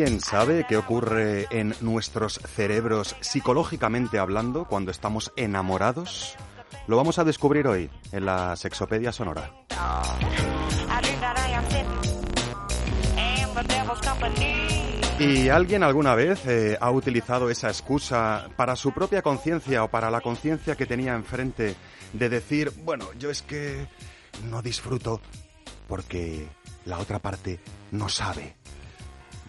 ¿Alguien sabe qué ocurre en nuestros cerebros psicológicamente hablando cuando estamos enamorados? Lo vamos a descubrir hoy en la Sexopedia Sonora. ¿Y alguien alguna vez eh, ha utilizado esa excusa para su propia conciencia o para la conciencia que tenía enfrente de decir, bueno, yo es que no disfruto porque la otra parte no sabe?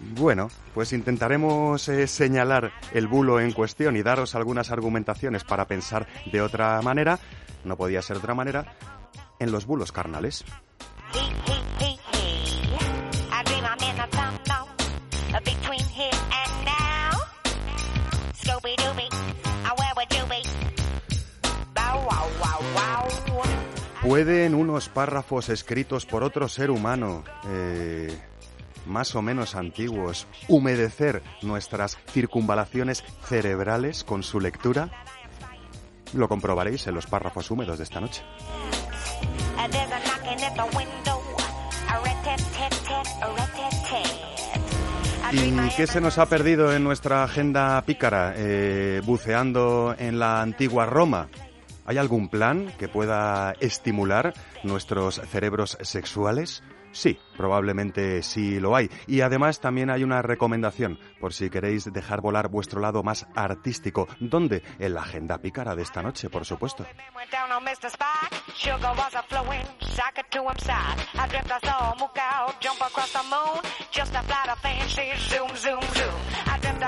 Bueno, pues intentaremos eh, señalar el bulo en cuestión y daros algunas argumentaciones para pensar de otra manera, no podía ser de otra manera, en los bulos carnales. ¿Pueden unos párrafos escritos por otro ser humano, eh, más o menos antiguos, humedecer nuestras circunvalaciones cerebrales con su lectura? Lo comprobaréis en los párrafos húmedos de esta noche. ¿Y qué se nos ha perdido en nuestra agenda pícara, eh, buceando en la antigua Roma? ¿Hay algún plan que pueda estimular nuestros cerebros sexuales? Sí, probablemente sí lo hay. Y además también hay una recomendación, por si queréis dejar volar vuestro lado más artístico. ¿Dónde? En la agenda pícara de esta noche, por supuesto.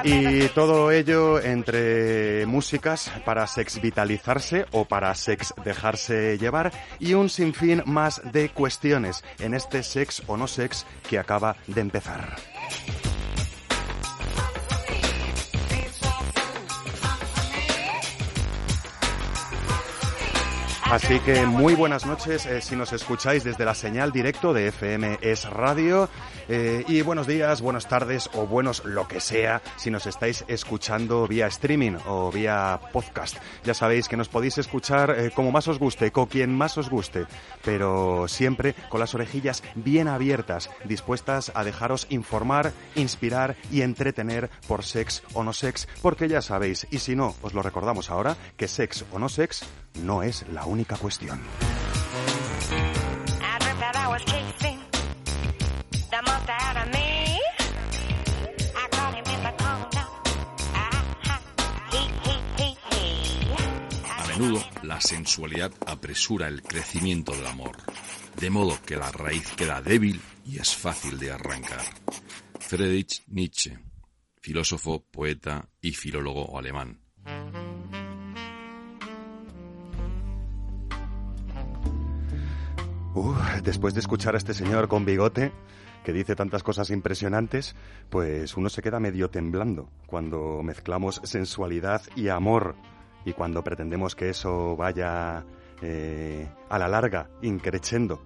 Y todo ello entre músicas para sex vitalizarse o para sex dejarse llevar y un sinfín más de cuestiones en este sex o no sex que acaba de empezar. Así que muy buenas noches eh, si nos escucháis desde la señal directo de FM Es Radio eh, y buenos días, buenas tardes o buenos lo que sea si nos estáis escuchando vía streaming o vía podcast. Ya sabéis que nos podéis escuchar eh, como más os guste, con quien más os guste, pero siempre con las orejillas bien abiertas, dispuestas a dejaros informar, inspirar y entretener por sex o no sex, porque ya sabéis, y si no, os lo recordamos ahora, que sex o no sex no es la única cuestión. The monster out of me. I caught him in the corner. Ha, he, he, he, he. A menudo, la sensualidad apresura el crecimiento del amor, de modo que la raíz queda débil y es fácil de arrancar. Friedrich Nietzsche, filósofo, poeta y filólogo alemán. Después de escuchar a este señor con bigote que dice tantas cosas impresionantes, pues uno se queda medio temblando cuando mezclamos sensualidad y amor y cuando pretendemos que eso vaya eh, a la larga, increchendo.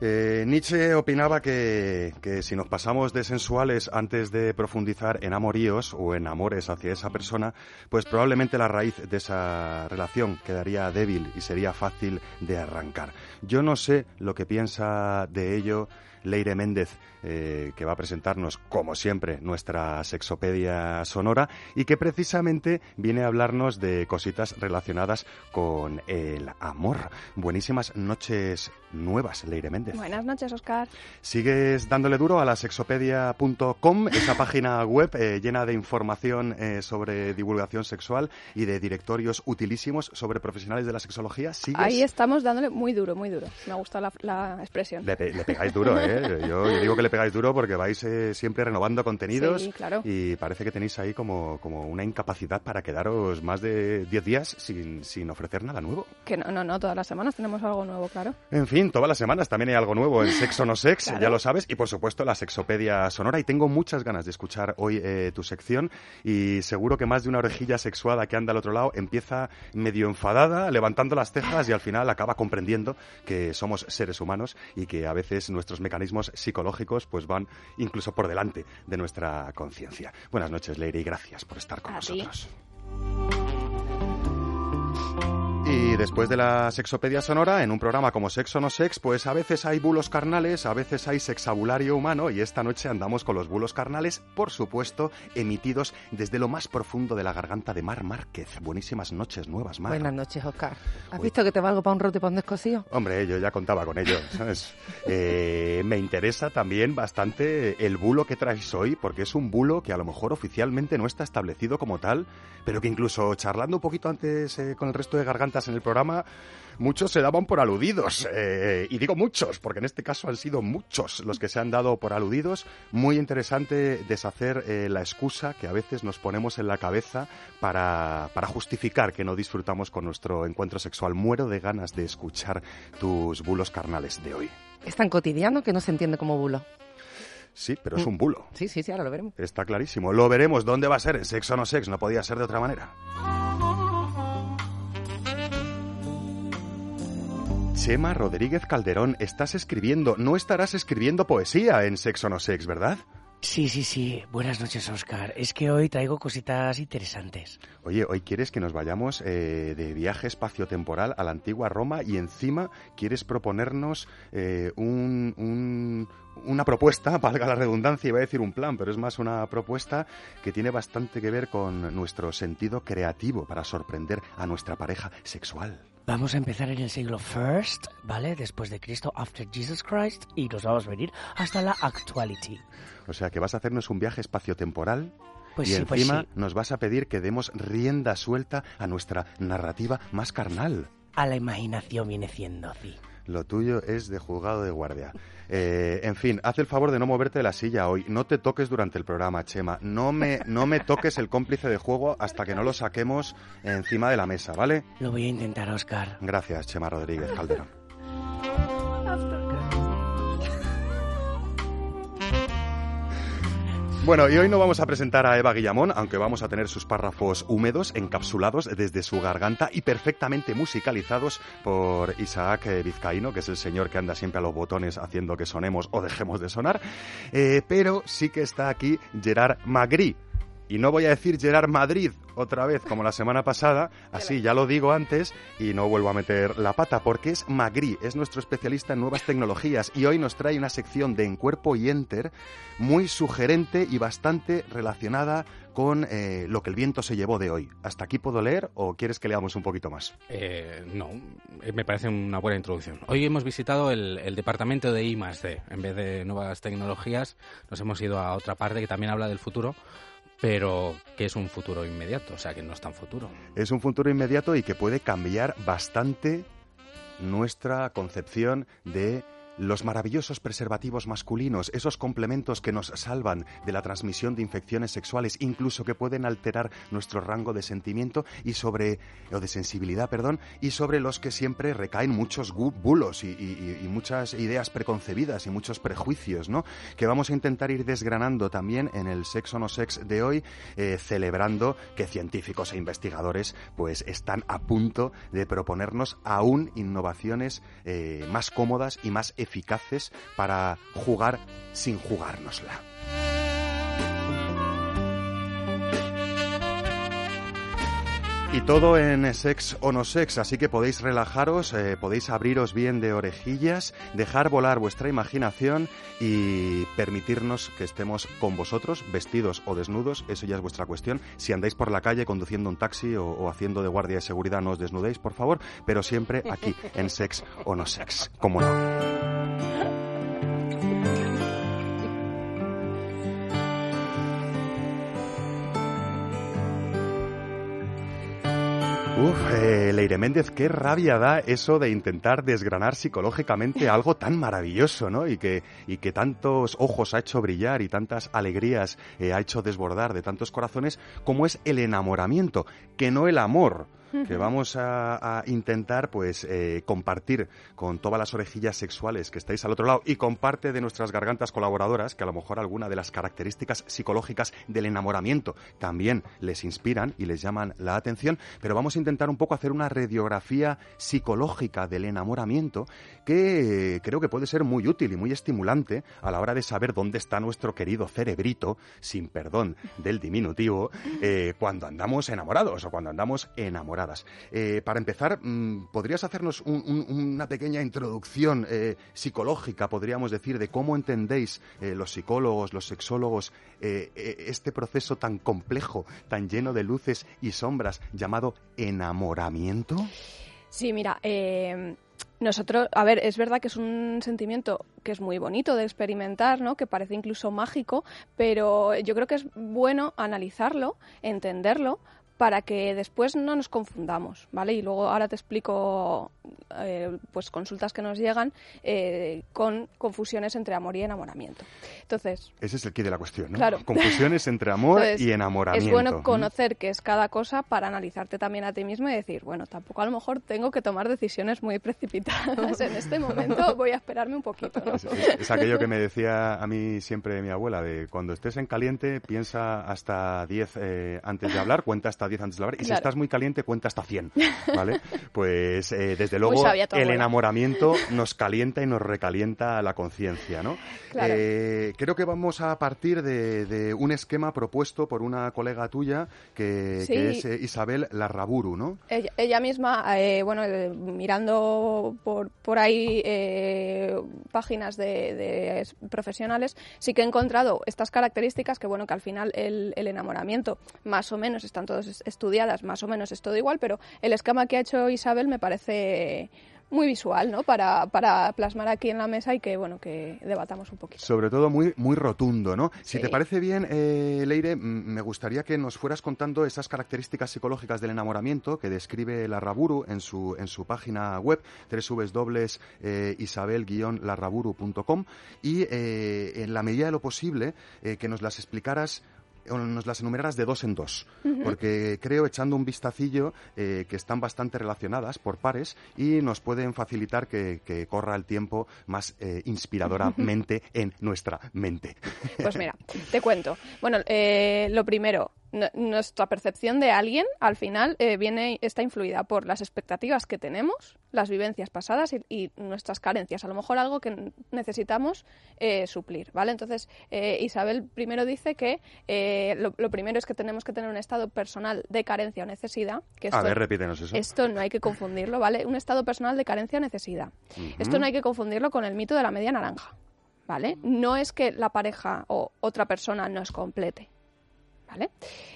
Eh, Nietzsche opinaba que, que si nos pasamos de sensuales antes de profundizar en amoríos o en amores hacia esa persona, pues probablemente la raíz de esa relación quedaría débil y sería fácil de arrancar. Yo no sé lo que piensa de ello Leire Méndez, eh, que va a presentarnos, como siempre, nuestra sexopedia sonora y que precisamente viene a hablarnos de cositas relacionadas con el amor. Buenísimas noches nuevas, Leire Méndez. Buenas noches, Oscar. Sigues dándole duro a la sexopedia.com, esa página web eh, llena de información eh, sobre divulgación sexual y de directorios utilísimos sobre profesionales de la sexología. ¿Sigues? Ahí estamos dándole muy duro, muy duro. Me ha gustado la, la expresión. Le, le pegáis duro, ¿eh? ¿eh? Yo, yo digo que le pegáis duro porque vais eh, siempre renovando contenidos Sí, claro. y parece que tenéis ahí como, como una incapacidad para quedaros más de 10 días sin, sin ofrecer nada nuevo. Que no, no, no, todas las semanas tenemos algo nuevo, claro. En fin, todas las semanas también hay algo nuevo en Sexo No Sex, Claro. ya lo sabes, y por supuesto la Sexopedia Sonora. Y tengo muchas ganas de escuchar hoy eh, tu sección y seguro que más de una orejilla sexuada que anda al otro lado empieza medio enfadada, levantando las cejas y al final acaba comprendiendo que somos seres humanos y que a veces nuestros mecanismos psicológicos pues van incluso por delante de nuestra conciencia. Buenas noches, Leire, y gracias por estar con A ti. Y después de la sexopedia sonora, en un programa como Sexo no Sex, pues a veces hay bulos carnales, a veces hay sexabulario humano y esta noche andamos con los bulos carnales, por supuesto, emitidos desde lo más profundo de la garganta de Mar Márquez. Buenísimas noches nuevas, Mar. Buenas noches, Oscar. ¿Has Uy. visto que te valgo para un roto y para un descosido? Hombre, yo ya contaba con ello, ¿sabes? Eh, me interesa también bastante el bulo que traes hoy, porque es un bulo que a lo mejor oficialmente no está establecido como tal, pero que incluso charlando un poquito antes eh, con el resto de gargantas en el programa, muchos se daban por aludidos. Eh, y digo muchos, porque en este caso han sido muchos los que se han dado por aludidos. Muy interesante deshacer eh, la excusa que a veces nos ponemos en la cabeza para, para justificar que no disfrutamos con nuestro encuentro sexual. Muero de ganas de escuchar tus bulos carnales de hoy. Es tan cotidiano que no se entiende como bulo. Sí, pero es un bulo. Sí, sí, sí, ahora lo veremos. Está clarísimo. Lo veremos. ¿Dónde va a ser? ¿En sexo o no sex? No podía ser de otra manera. Chema Rodríguez Calderón, estás escribiendo, no estarás escribiendo poesía en Sexo no Sex, ¿verdad? Sí, sí, sí. Buenas noches, Oscar. Es que hoy traigo cositas interesantes. Oye, hoy quieres que nos vayamos eh, de viaje espaciotemporal a la antigua Roma y encima quieres proponernos eh, un, un- una propuesta, valga la redundancia, iba a decir un plan, pero es más una propuesta que tiene bastante que ver con nuestro sentido creativo para sorprender a nuestra pareja sexual. Vamos a empezar en el siglo First, ¿vale? Después de Cristo, after Jesus Christ, y nos vamos a venir hasta la actuality. O sea que vas a hacernos un viaje espaciotemporal Pues y sí, pues encima sí. nos vas a pedir que demos rienda suelta a nuestra narrativa más carnal. A la imaginación viene siendo, sí. Lo tuyo es de juzgado de guardia. Eh, en fin, haz el favor de no moverte de la silla hoy. No te toques durante el programa, Chema. No me, no me toques el cómplice de juego hasta que no lo saquemos encima de la mesa, ¿vale? Lo voy a intentar, Oscar. Gracias, Chema Rodríguez Calderón. Bueno, y hoy no vamos a presentar a Eva Guillamón, aunque vamos a tener sus párrafos húmedos, encapsulados desde su garganta y perfectamente musicalizados por Isaac eh, Vizcaíno, que es el señor que anda siempre a los botones haciendo que sonemos o dejemos de sonar. Eh, pero sí que está aquí Gerard Magri. Y no voy a decir Gerard Madrid otra vez como la semana pasada, así ya lo digo antes y no vuelvo a meter la pata, porque es Magri, es nuestro especialista en nuevas tecnologías y hoy nos trae una sección de En Cuerpo y Enter muy sugerente y bastante relacionada con eh, lo que el viento se llevó de hoy. ¿Hasta aquí puedo leer o quieres que leamos un poquito más? Eh, no, eh, me parece una buena introducción. Hoy hemos visitado el, el departamento de I +D. En vez de nuevas tecnologías, nos hemos ido a otra parte que también habla del futuro, pero que es un futuro inmediato, o sea que no es tan futuro. Es un futuro inmediato y que puede cambiar bastante nuestra concepción de los maravillosos preservativos masculinos, esos complementos que nos salvan de la transmisión de infecciones sexuales, incluso que pueden alterar nuestro rango de sentimiento y sobre o de sensibilidad, perdón, y sobre los que siempre recaen muchos bulos y, muchas ideas preconcebidas y muchos prejuicios, ¿no? Que vamos a intentar ir desgranando también en el sexo no sex de hoy, eh, celebrando que científicos e investigadores pues están a punto de proponernos aún innovaciones eh, más cómodas y más eficaces para jugar sin jugárnosla. Y todo en sex o no sex, así que podéis relajaros, eh, podéis abriros bien de orejillas, dejar volar vuestra imaginación y permitirnos que estemos con vosotros, vestidos o desnudos, eso ya es vuestra cuestión. Si andáis por la calle conduciendo un taxi o, haciendo de guardia de seguridad, no os desnudéis, por favor, pero siempre aquí en sex o no sex, como no. Uf, eh, Leire Méndez, qué rabia da eso de intentar desgranar psicológicamente algo tan maravilloso, ¿no? Y que, y que tantos ojos ha hecho brillar y tantas alegrías eh, ha hecho desbordar de tantos corazones como es el enamoramiento, que no el amor que vamos a, a intentar pues eh, compartir con todas las orejillas sexuales que estáis al otro lado y con parte de nuestras gargantas colaboradoras que a lo mejor alguna de las características psicológicas del enamoramiento también les inspiran y les llaman la atención, pero vamos a intentar un poco hacer una radiografía psicológica del enamoramiento que creo que puede ser muy útil y muy estimulante a la hora de saber dónde está nuestro querido cerebrito, sin perdón del diminutivo, eh, cuando andamos enamorados o cuando andamos enamorados eh, para empezar, mm, ¿podrías hacernos un, un, una pequeña introducción eh, psicológica, podríamos decir, de cómo entendéis eh, los psicólogos, los sexólogos, este proceso tan complejo, tan lleno de luces y sombras, llamado enamoramiento? Sí, mira, nosotros, a ver, es verdad que es un sentimiento que es muy bonito de experimentar, ¿no? Que parece incluso mágico, pero yo creo que es bueno analizarlo, entenderlo, para que después no nos confundamos, ¿vale? Y luego ahora te explico eh, pues consultas que nos llegan eh, con confusiones entre amor y enamoramiento. Entonces... Ese es el quid de la cuestión, ¿no? Claro. Confusiones entre amor Entonces, y enamoramiento. Es bueno conocer qué es cada cosa para analizarte también a ti mismo y decir, bueno, tampoco a lo mejor tengo que tomar decisiones muy precipitadas en este momento, voy a esperarme un poquito, ¿no? Es, es- es aquello que me decía a mí siempre mi abuela, de cuando estés en caliente, piensa hasta 10 eh, antes de hablar, cuenta hasta 10 antes de hablar, y si estás muy caliente, cuenta hasta 100, ¿vale? Pues eh, desde luego el abuela. enamoramiento nos calienta y nos recalienta la conciencia, ¿no? Claro. Eh, creo que vamos a partir de, de un esquema propuesto por una colega tuya, que, Sí. que es eh, Isabel Larraburu, ¿no? Ella, ella misma, eh, bueno, eh, mirando por, por ahí eh, páginas de, de es- profesionales, sí que he encontrado estas características que, bueno, que al final el, el enamoramiento, más o menos, están todas es- estudiadas, más o menos es todo igual, pero el esquema que ha hecho Isabel me parece muy visual, ¿no? Para, para plasmar aquí en la mesa y que, bueno, que debatamos un poquito. Sobre todo muy, muy rotundo, ¿no? Si te parece bien, eh, Leire, me gustaría que nos fueras contando esas características psicológicas del enamoramiento que describe la Raburu en su, en su página web, www.isabel-larraburu.com, y eh, en la medida de lo posible eh, que nos las explicaras nos las enumeraras de dos en dos, porque creo, echando un vistacillo, eh, que están bastante relacionadas por pares y nos pueden facilitar que, que corra el tiempo más eh, inspiradoramente en nuestra mente. Pues mira, te cuento. Bueno, eh, lo primero, nuestra percepción de alguien al final eh, viene está influida por las expectativas que tenemos, las vivencias pasadas y, y nuestras carencias. A lo mejor algo que necesitamos eh, suplir, ¿vale? Entonces, eh, Isabel primero dice que eh, lo, lo primero es que tenemos que tener un estado personal de carencia o necesidad. Que A esto- ver, repítenos eso. esto no hay que confundirlo, ¿vale? Un estado personal de carencia o necesidad. Esto no hay que confundirlo con el mito de la media naranja, ¿vale? No es que la pareja o otra persona nos complete, ¿vale?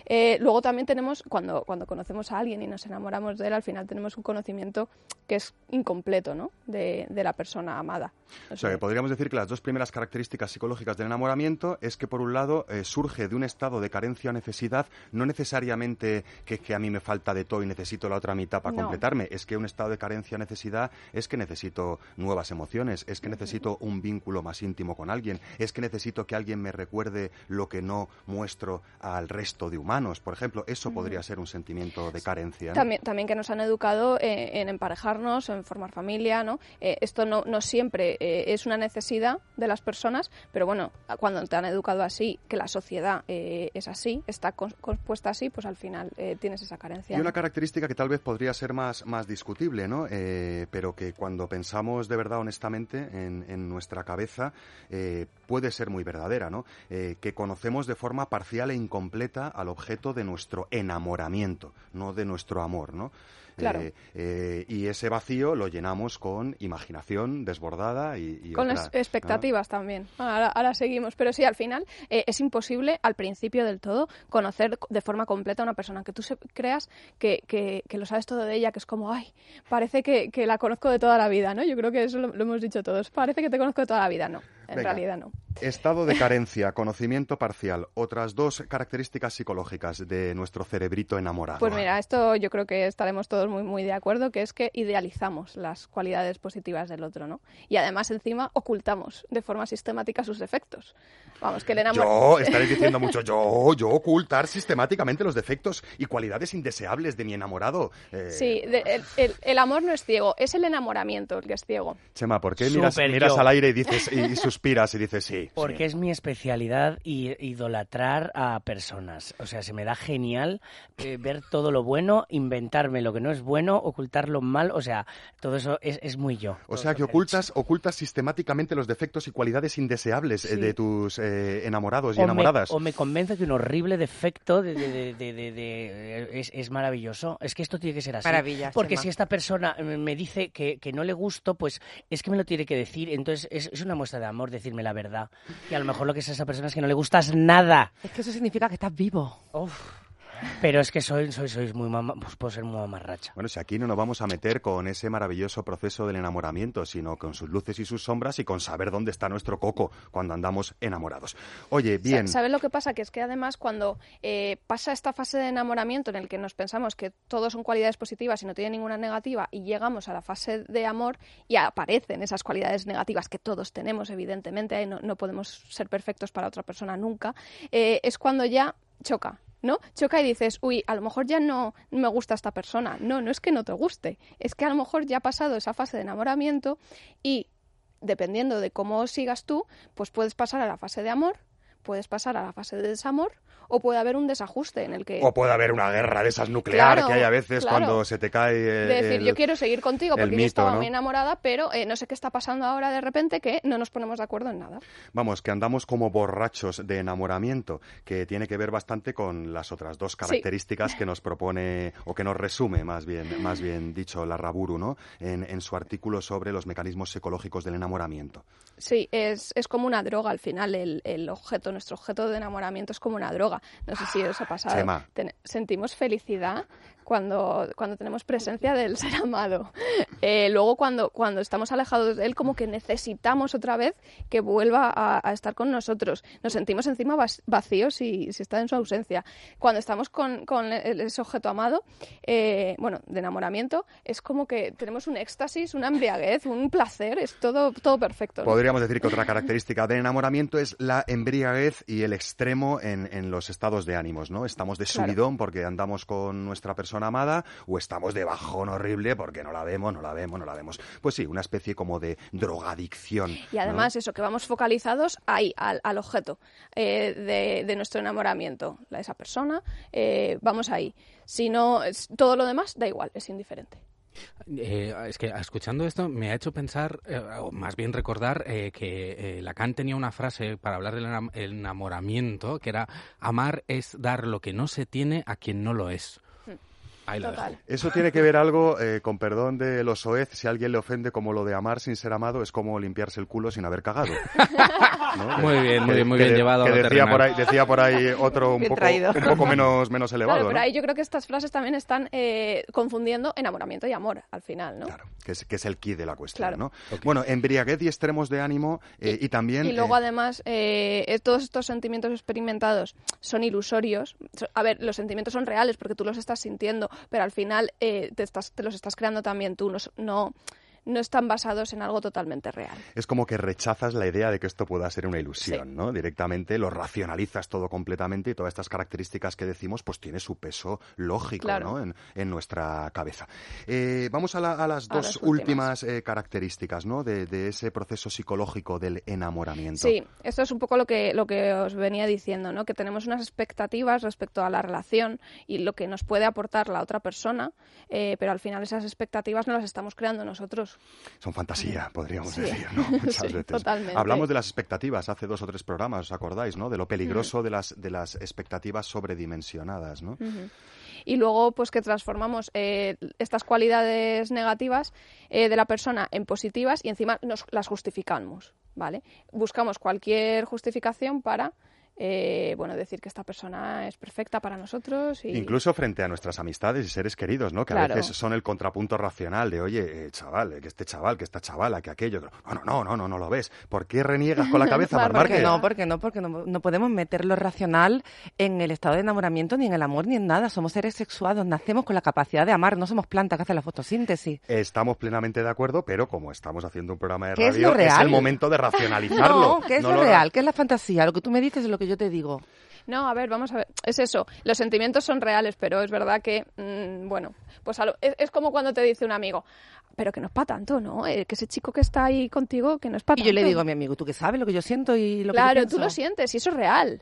Eh, luego también tenemos, cuando, cuando conocemos a alguien y nos enamoramos de él, al final tenemos un conocimiento que es incompleto, ¿no? De, de la persona amada. O sea, que podríamos decir que las dos primeras características psicológicas del enamoramiento es que, por un lado, eh, surge de un estado de carencia o necesidad, no necesariamente que, que a mí me falta de todo y necesito la otra mitad para No. completarme, es que un estado de carencia o necesidad es que necesito nuevas emociones, es que necesito un vínculo más íntimo con alguien, es que necesito que alguien me recuerde lo que no muestro al resto de humanos, por ejemplo, eso podría ser un sentimiento de carencia. ¿no? También, también que nos han educado eh, en emparejarnos, en formar familia, ¿no? Eh, esto no, no siempre eh, es una necesidad de las personas, pero bueno, cuando te han educado así, que la sociedad eh, es así, está compuesta así, pues al final eh, tienes esa carencia. Y una característica que tal vez podría ser más, más discutible, ¿no? Eh, pero que cuando pensamos de verdad, honestamente, en, en nuestra cabeza, puede ser muy verdadera, ¿no? Que conocemos de forma parcial e incompleta al objeto de nuestro enamoramiento, no de nuestro amor, ¿no? Claro. Eh, eh, y ese vacío lo llenamos con imaginación desbordada y, y Con otra, las ¿no? expectativas también. Ahora, ahora seguimos. Pero sí, al final eh, es imposible, al principio del todo, conocer de forma completa a una persona. Que tú se- creas que, que- que lo sabes todo de ella, que es como, ay, parece que, que la conozco de toda la vida, ¿no? Yo creo que eso lo, lo hemos dicho todos. Parece que te conozco de toda la vida, no. En Venga. realidad no. Estado de carencia, conocimiento parcial, otras dos características psicológicas de nuestro cerebrito enamorado. Pues mira, esto yo creo que estaremos todos muy, muy de acuerdo, que es que idealizamos las cualidades positivas del otro, ¿no? Y además encima ocultamos de forma sistemática sus defectos. Vamos, que el Yo, enamoramiento... estaréis diciendo mucho, yo, yo ocultar sistemáticamente los defectos y cualidades indeseables de mi enamorado. Eh, Sí, de- el, el- el amor no es ciego, es el enamoramiento el que es ciego. Chema, ¿por qué miras, miras yo. al aire y dices y, y suspiras y dices sí? Porque sí. es mi especialidad i- idolatrar a personas. O sea, se me da genial eh, ver todo lo bueno, inventarme lo que no es bueno, ocultar lo mal. O sea, todo eso es, es muy yo. O sea que ocultas, ocultas sistemáticamente los defectos y cualidades indeseables eh, Sí. de tus eh, enamorados y o me, enamoradas. o me convence que un horrible defecto de, de- de- de- de- de- es, es maravilloso. Es que esto tiene que ser así. Maravilla, Porque Chema. si esta persona me dice que, que no le gusto, pues es que me lo tiene que decir. Entonces es, es una muestra de amor decirme la verdad. Y a lo mejor lo que es a esa persona es que no le gustas nada. Es que eso significa que estás vivo. Uf. Pero es que soy, soy, sois muy mama, pues puedo ser muy mamarracha. Bueno, si aquí no nos vamos a meter con ese maravilloso proceso del enamoramiento, sino con sus luces y sus sombras y con saber dónde está nuestro coco cuando andamos enamorados. Oye, bien. Sa- ¿Sabes lo que pasa? Que es que además cuando eh, pasa esta fase de enamoramiento en el que nos pensamos que todo son cualidades positivas y no tiene ninguna negativa y llegamos a la fase de amor y aparecen esas cualidades negativas que todos tenemos, evidentemente, ¿eh? no, no podemos ser perfectos para otra persona nunca, eh, es cuando ya choca. ¿No? Choca y dices, uy, a lo mejor ya no me gusta esta persona. No, no es que no te guste, es que a lo mejor ya ha pasado esa fase de enamoramiento y dependiendo de cómo sigas tú, pues puedes pasar a la fase de amor, puedes pasar a la fase de desamor o puede haber un desajuste en el que O puede haber una guerra de esas nuclear Claro, que hay a veces claro. cuando se te cae. de decir el- yo quiero seguir contigo el porque yo mito, estaba ¿no? muy enamorada, pero eh, no sé qué está pasando ahora de repente que no nos ponemos de acuerdo en nada. Vamos, que andamos como borrachos de enamoramiento, que tiene que ver bastante con las otras dos características que nos propone, o que nos resume, más bien, más bien dicho, la Raburu, ¿no? En, en su artículo sobre los mecanismos psicológicos del enamoramiento. Sí, es, es como una droga al final, el, el objeto, nuestro objeto de enamoramiento es como una droga. No sé si os ha pasado. Chema. Sentimos felicidad cuando, cuando tenemos presencia del ser amado. Eh, luego cuando, cuando estamos alejados de él, como que necesitamos otra vez que vuelva a, a estar con nosotros. Nos sentimos encima vacíos si, si está en su ausencia. Cuando estamos con, con el- ese objeto amado, eh, bueno, de enamoramiento, es como que tenemos un éxtasis, una embriaguez, un placer, es todo, todo perfecto. ¿no? Podríamos decir que otra característica del enamoramiento es la embriaguez y el extremo en, en los estados de ánimos, ¿no? Estamos de Claro. subidón porque andamos con nuestra persona amada o estamos de bajón horrible porque no la vemos, no la vemos, no la vemos. Pues sí, una especie como de drogadicción. Y ¿no? además eso, que vamos focalizados ahí, al, al objeto eh, de, de nuestro enamoramiento, la- esa persona, eh, vamos ahí. Si no, es- todo lo demás da igual, es indiferente. Eh, es que escuchando esto me ha hecho pensar, eh, o más bien recordar, eh, que eh, Lacan tenía una frase para hablar del enam- el enamoramiento, que era amar es dar lo que no se tiene a quien no lo es. Ahí la Total. dejo. Eso tiene que ver algo, eh, con perdón de los soez, si alguien le ofende como lo de amar sin ser amado, es como limpiarse el culo sin haber cagado. ¿no? Muy bien, muy bien, muy que bien llevado a que lo decía por, ahí, decía por ahí otro un poco, un poco menos, menos elevado. Claro, pero ¿no? ahí yo creo que estas frases también están eh, confundiendo enamoramiento y amor al final, ¿no? Claro, que es, que es el key de la cuestión, Claro. ¿no? Bueno, embriaguez y extremos de ánimo eh, y, también... Y luego eh, además todos estos sentimientos experimentados son ilusorios. So- A ver, los sentimientos son reales porque tú los estás sintiendo, pero al final eh, te, estás, te los estás creando también tú. No, no están basados en algo totalmente real. es como que rechazas la idea de que esto pueda ser una ilusión, ¿no? Directamente lo racionalizas todo completamente y todas estas características que decimos pues tiene su peso lógico, Claro. ¿no? En, en nuestra cabeza. Eh, vamos a, la- a las A dos últimas, eh, características, ¿no? De, de ese proceso psicológico del enamoramiento. Sí, esto es un poco lo que, lo que os venía diciendo, ¿no? Que tenemos unas expectativas respecto a la relación y lo que nos puede aportar la otra persona, eh, pero al final esas expectativas no las estamos creando nosotros. Son fantasía, podríamos Sí. decir, ¿no? Muchas Sí, veces. totalmente. Hablamos de las expectativas hace dos o tres programas, ¿os acordáis, no? De lo peligroso Mm. de, las, de las expectativas sobredimensionadas, ¿no? Y luego, pues que transformamos eh, estas cualidades negativas eh, de la persona en positivas y encima nos las justificamos, ¿vale? Buscamos cualquier justificación para eh, bueno, decir que esta persona es perfecta para nosotros. Y... Incluso frente a nuestras amistades y seres queridos, ¿no? Que a veces son el contrapunto racional de, oye, eh, chaval, eh, que este chaval, que esta chavala, que aquello. No, no, no, no, no, no lo ves. ¿Por qué reniegas con la cabeza, Mar Mar ¿Por qué Márquez? no? Porque no, porque no, no podemos meter lo racional en el estado de enamoramiento, ni en el amor, ni en nada. Somos seres sexuados, nacemos con la capacidad de amar, no somos plantas que hacen la fotosíntesis. Estamos plenamente de acuerdo, pero como estamos haciendo un programa de ¿Qué es radio, real? el momento de racionalizarlo. No, ¿qué es No lo lo- real? ¿Qué es la fantasía? Lo que tú me dices es lo que yo te digo. No, a ver, vamos a ver. Es eso. Los sentimientos son reales, pero es verdad que, mm, bueno, pues a lo- es, es como cuando te dice un amigo, pero que no es para tanto, ¿no? Eh, que ese chico que está ahí contigo, que no es para Y tanto. yo le digo a mi amigo, ¿tú qué sabes lo que yo siento y lo que yo Claro, tú lo sientes y eso es real.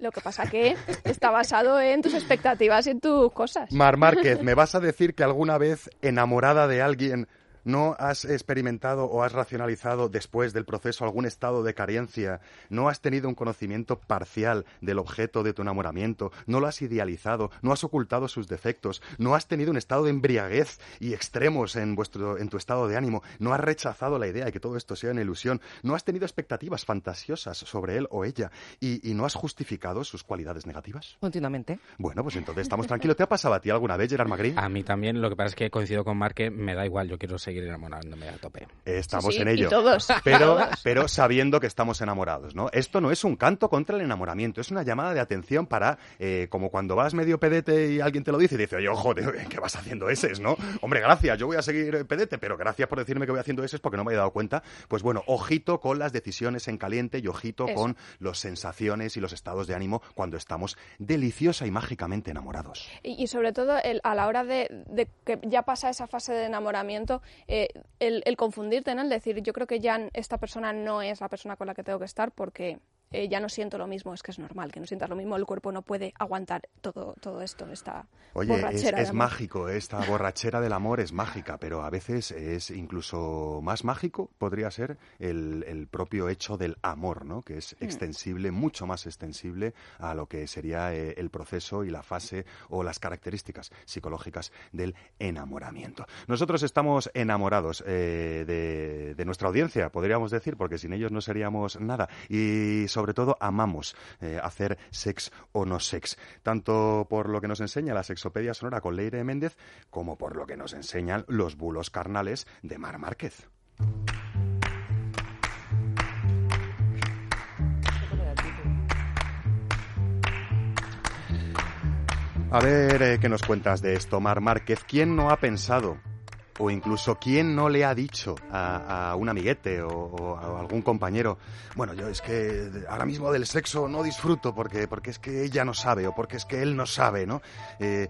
Lo que pasa que está basado en tus expectativas y en tus cosas. Mar Márquez, ¿me vas a decir que alguna vez enamorada de alguien no has experimentado o has racionalizado después del proceso algún estado de carencia? ¿No has tenido un conocimiento parcial del objeto de tu enamoramiento? ¿No lo has idealizado? ¿No has ocultado sus defectos? ¿No has tenido un estado de embriaguez y extremos en, vuestro, en tu estado de ánimo? ¿No has rechazado la idea de que todo esto sea una ilusión? ¿No has tenido expectativas fantasiosas sobre él o ella? ¿Y, y no has justificado sus cualidades negativas? Continuamente. Bueno, pues entonces estamos tranquilos. ¿Te ha pasado a ti alguna vez, Gerard Magri? A mí también, lo que pasa es que coincido con Mar que me da igual, yo quiero seguir enamorándome a tope. Estamos Sí, sí, en y ello. todos. Pero, pero sabiendo que estamos enamorados, ¿no? Esto no es un canto contra el enamoramiento, es una llamada de atención para, eh, como cuando vas medio pedete y alguien te lo dice y dice, oye, ojo, ¿qué vas haciendo ese, no? Hombre, gracias, yo voy a seguir pedete, pero gracias por decirme que voy haciendo ese porque no me he dado cuenta. Pues bueno, ojito con las decisiones en caliente y ojito Eso. con las sensaciones y los estados de ánimo cuando estamos deliciosa y mágicamente enamorados. Y, y sobre todo el- a la hora de, de que ya pasa esa fase de enamoramiento, eh, el, el confundirte, ¿no? El decir, yo creo que ya esta persona no es la persona con la que tengo que estar porque eh, ya no siento lo mismo. Es que es normal que no sientas lo mismo. El cuerpo no puede aguantar todo, todo esto, esta Oye, borrachera. es mágico, esta borrachera del amor es mágica, pero a veces es incluso más mágico, podría ser el, el propio hecho del amor, ¿no? Que es extensible, mucho más extensible a lo que sería eh, el proceso y la fase o las características psicológicas del enamoramiento. Nosotros estamos enamorados eh, de, de nuestra audiencia, podríamos decir, porque sin ellos no seríamos nada. Y sobre todo amamos eh, hacer sex o no sex, tanto por lo que nos enseña la sexopedia sonora con Leire Méndez, como por lo que nos enseñan los bulos carnales de Mar Márquez. A ver, eh, ¿qué nos cuentas de esto, Mar Márquez? ¿Quién no ha pensado, o incluso quién no le ha dicho a, un amiguete o, a algún compañero, bueno, yo es que ahora mismo del sexo no disfruto porque, porque es que ella no sabe o porque es que él no sabe, ¿no? Eh,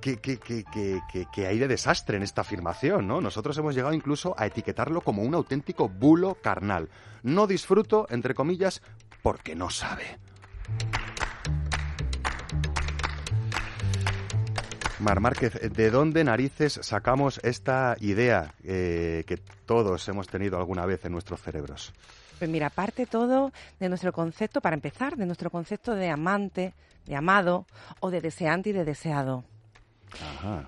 ¿Qué, qué, qué, qué, qué- qué hay de desastre en esta afirmación, ¿no? Nosotros hemos llegado incluso a etiquetarlo como un auténtico bulo carnal. No disfruto, entre comillas, porque no sabe. Mar Márquez, ¿de dónde narices sacamos esta idea eh, que todos hemos tenido alguna vez en nuestros cerebros? Pues mira, parte todo de nuestro concepto, para empezar, de nuestro concepto de amante, de amado o de deseante y de deseado. Ajá.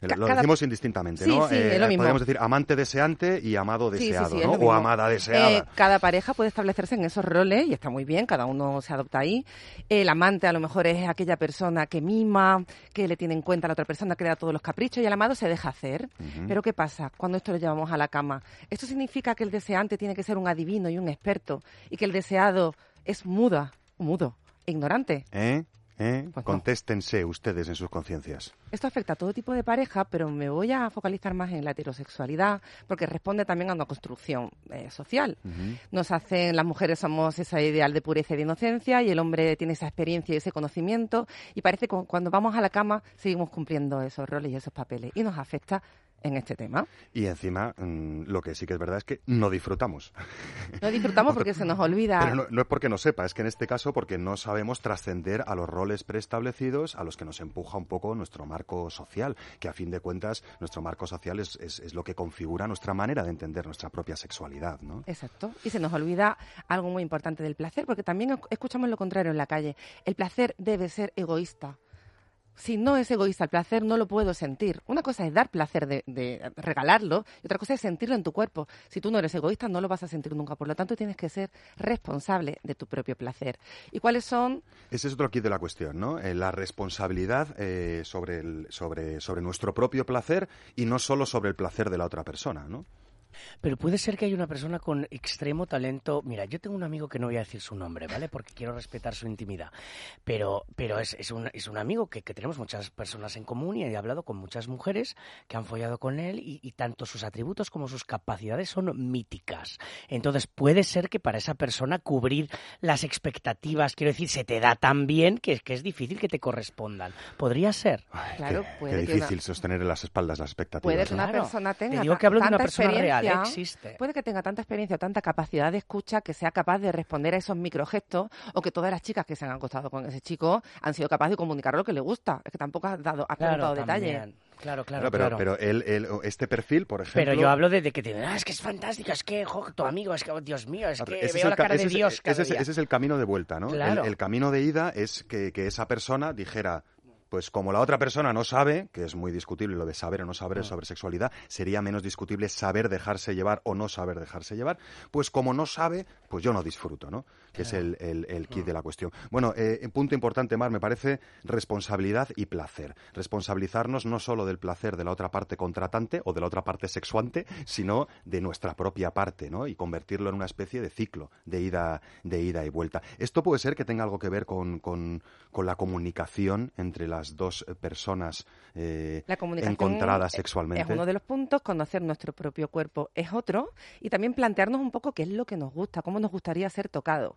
Lo decimos indistintamente, Sí, ¿no? sí, es lo mismo. Podríamos decir amante deseante y amado deseado, sí, ¿no? O amada deseada. Eh, cada pareja puede establecerse en esos roles y está muy bien, cada uno se adopta ahí. El amante a lo mejor es aquella persona que mima, que le tiene en cuenta a la otra persona, que le da todos los caprichos y el amado se deja hacer. Pero ¿qué pasa cuando esto lo llevamos a la cama? ¿Esto significa que el deseante tiene que ser un adivino y un experto y que el deseado es muda, mudo, ignorante? ¿Eh? ¿Eh? Pues no. Contéstense ustedes en sus conciencias. Esto afecta a todo tipo de pareja, pero me voy a focalizar más en la heterosexualidad porque responde también a una construcción eh, social. Nos hacen, las mujeres somos ese ideal de pureza y de inocencia y el hombre tiene esa experiencia y ese conocimiento y parece que cuando vamos a la cama seguimos cumpliendo esos roles y esos papeles y nos afecta en este tema. Y encima, mm, lo que sí que es verdad es que no disfrutamos. No disfrutamos porque se nos olvida. Pero no, no es porque no sepa, es que en este caso porque no sabemos trascender a los roles preestablecidos a los que nos empuja un poco nuestro marco social, que a fin de cuentas nuestro marco social es, es- es lo que configura nuestra manera de entender nuestra propia sexualidad, ¿no? Exacto. Y se nos olvida algo muy importante del placer, porque también esc- escuchamos lo contrario en la calle. El placer debe ser egoísta. Si no es egoísta el placer, no lo puedo sentir. Una cosa es dar placer de, de regalarlo y otra cosa es sentirlo en tu cuerpo. Si tú no eres egoísta, no lo vas a sentir nunca. Por lo tanto, tienes que ser responsable de tu propio placer. ¿Y cuáles son? Ese es otro kit de la cuestión, ¿no? Eh, la responsabilidad eh, sobre, el, sobre, sobre nuestro propio placer y no solo sobre el placer de la otra persona, ¿no? Pero puede ser que haya una persona con extremo talento. Mira, yo tengo un amigo que no voy a decir su nombre, ¿vale? Porque quiero respetar su intimidad. Pero, pero es, es, un, es un amigo que, que tenemos muchas personas en común y he hablado con muchas mujeres que han follado con él y, y tanto sus atributos como sus capacidades son míticas. Entonces puede ser que para esa persona cubrir las expectativas, quiero decir, se te da tan bien que, que es difícil que te correspondan. Podría ser. Ay, Claro, qué, puede qué que difícil una- sostener en las espaldas las expectativas. Puede que ¿no? una persona Te tenga digo ta- que hablo de una persona real, Puede que tenga tanta experiencia o tanta capacidad de escucha que sea capaz de responder a esos microgestos o que todas las chicas que se han acostado con ese chico han sido capaces de comunicar lo que le gusta. Es que tampoco has dado, has. Claro, claro, Claro, pero, claro. pero él, él- este perfil, por ejemplo... Pero yo hablo de, de que te ah, es que es fantástico, es que jo, tu amigo, es que oh, Dios mío, es que veo el la ca- cara de ese es- Dios cada ese es, día. ese es el camino de vuelta, ¿no? El- Claro. El, camino de ida es que, que esa persona dijera, pues como la otra persona no sabe, que es muy discutible lo de saber o no saber sobre sexualidad, sería menos discutible saber dejarse llevar o no saber dejarse llevar, pues como no sabe, pues yo no disfruto, ¿no? Que es el, el, el kit de la cuestión. Bueno, eh, punto importante, Mar, me parece responsabilidad y placer. Responsabilizarnos no solo del placer de la otra parte contratante o de la otra parte sexuante, sino de nuestra propia parte, ¿no? Y convertirlo en una especie de ciclo de ida, de ida y vuelta. Esto puede ser que tenga algo que ver con, con, con la comunicación entre las dos eh, personas eh, La encontradas sexualmente. Es uno de los puntos, conocer nuestro propio cuerpo es otro, y también plantearnos un poco qué es lo que nos gusta, cómo nos gustaría ser tocado.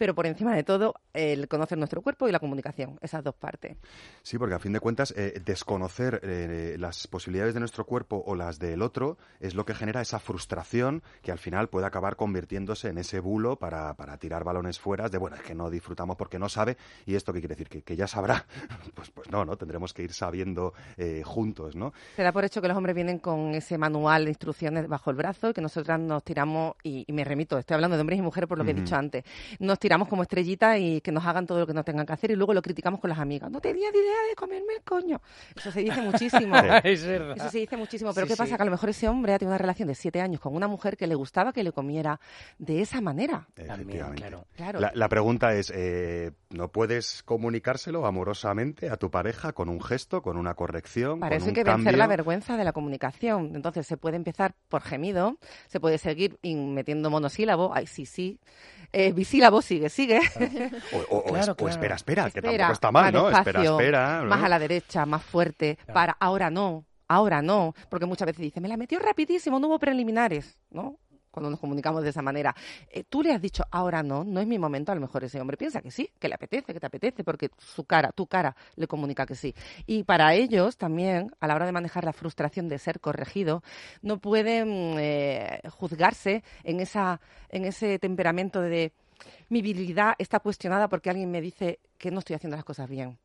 Pero por encima de todo, el conocer nuestro cuerpo y la comunicación, esas dos partes. Sí, porque a fin de cuentas, eh, desconocer eh, las posibilidades de nuestro cuerpo o las del otro es lo que genera esa frustración que al final puede acabar convirtiéndose en ese bulo para, para tirar balones fuera de, bueno, es que no disfrutamos porque no sabe. ¿Y esto qué quiere decir? ¿Que, que ya sabrá? Pues, pues no, ¿no? Tendremos que ir sabiendo eh, juntos, ¿no? Se da por hecho que los hombres vienen con ese manual de instrucciones bajo el brazo y que nosotras nos tiramos, y, y me remito, estoy hablando de hombres y mujeres por lo que he Ujú. dicho antes, nos tiramos como estrellitas y que nos hagan todo lo que nos tengan que hacer y luego lo criticamos con las amigas. No tenía ni idea de comerme el coño. Eso se dice muchísimo. es verdad. Eso se dice muchísimo, pero Sí, ¿qué pasa? sí. Que a lo mejor ese hombre ha tenido una relación de siete años con una mujer que le gustaba que le comiera de esa manera. También, Efectivamente. claro. Claro. La, la pregunta es, eh, ¿no puedes comunicárselo amorosamente a tu pareja con un gesto, con una corrección, Para con un que vencer cambio? la vergüenza de la comunicación. Entonces se puede empezar por gemido, se puede seguir metiendo monosílabo, ay sí, sí, eh, bisílabo, sigue, sigue. O, o- o Claro, es- o espera, espera, que tampoco está mal, más ¿no? Espera, espera. ¿no? Más a la derecha, más fuerte, para ahora no, ahora no, porque muchas veces dice, me la metió rapidísimo, no hubo preliminares, ¿no? Cuando nos comunicamos de esa manera. Eh, tú le has dicho, ahora no, no es mi momento, a lo mejor ese hombre piensa que sí, que le apetece, que te apetece, porque su cara, tu cara le comunica que sí. Y para ellos también, a la hora de manejar la frustración de ser corregido, no pueden eh, juzgarse en, esa, en ese temperamento de mi virilidad está cuestionada porque alguien me dice que no estoy haciendo las cosas bien.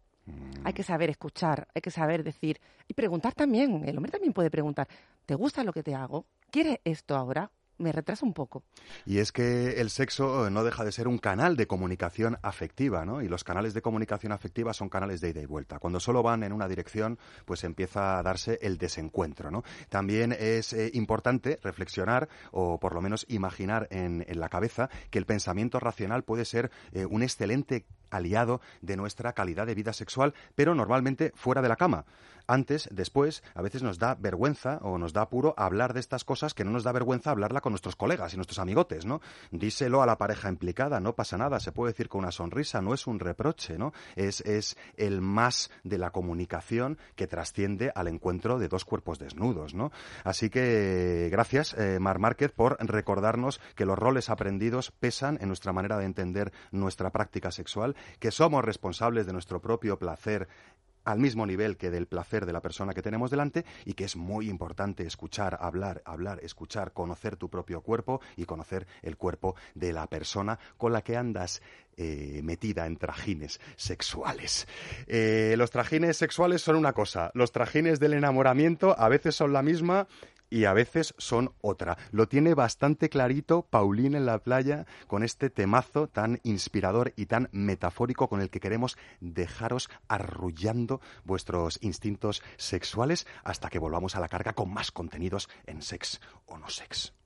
Hay que saber escuchar, hay que saber decir y preguntar también. El hombre también puede preguntar, ¿te gusta lo que te hago? ¿Quieres esto ahora? Me retraso un poco. Y es que el sexo eh, no deja de ser un canal de comunicación afectiva, ¿no? Y los canales de comunicación afectiva son canales de ida y vuelta. Cuando solo van en una dirección, pues empieza a darse el desencuentro, ¿no? También es eh, importante reflexionar o por lo menos imaginar en, en la cabeza que el pensamiento racional puede ser eh, un excelente aliado de nuestra calidad de vida sexual, pero normalmente fuera de la cama. Antes, después, a veces nos da vergüenza o nos da apuro hablar de estas cosas que no nos da vergüenza hablarla con nuestros colegas y nuestros amigotes, ¿no? Díselo a la pareja implicada, no pasa nada, se puede decir con una sonrisa, no es un reproche, ¿no? Es, es el más de la comunicación que trasciende al encuentro de dos cuerpos desnudos, ¿no? Así que gracias, eh, Mar Márquez, por recordarnos que los roles aprendidos pesan en nuestra manera de entender nuestra práctica sexual, que somos responsables de nuestro propio placer al mismo nivel que del placer de la persona que tenemos delante y que es muy importante escuchar, hablar, hablar, escuchar, conocer tu propio cuerpo y conocer el cuerpo de la persona con la que andas eh, metida en trajines sexuales. Eh, los trajines sexuales son una cosa, los trajines del enamoramiento a veces son la misma y a veces son otra. Lo tiene bastante clarito Paulín en la playa con este temazo tan inspirador y tan metafórico con el que queremos dejaros arrullando vuestros instintos sexuales hasta que volvamos a la carga con más contenidos en Sex o No Sex.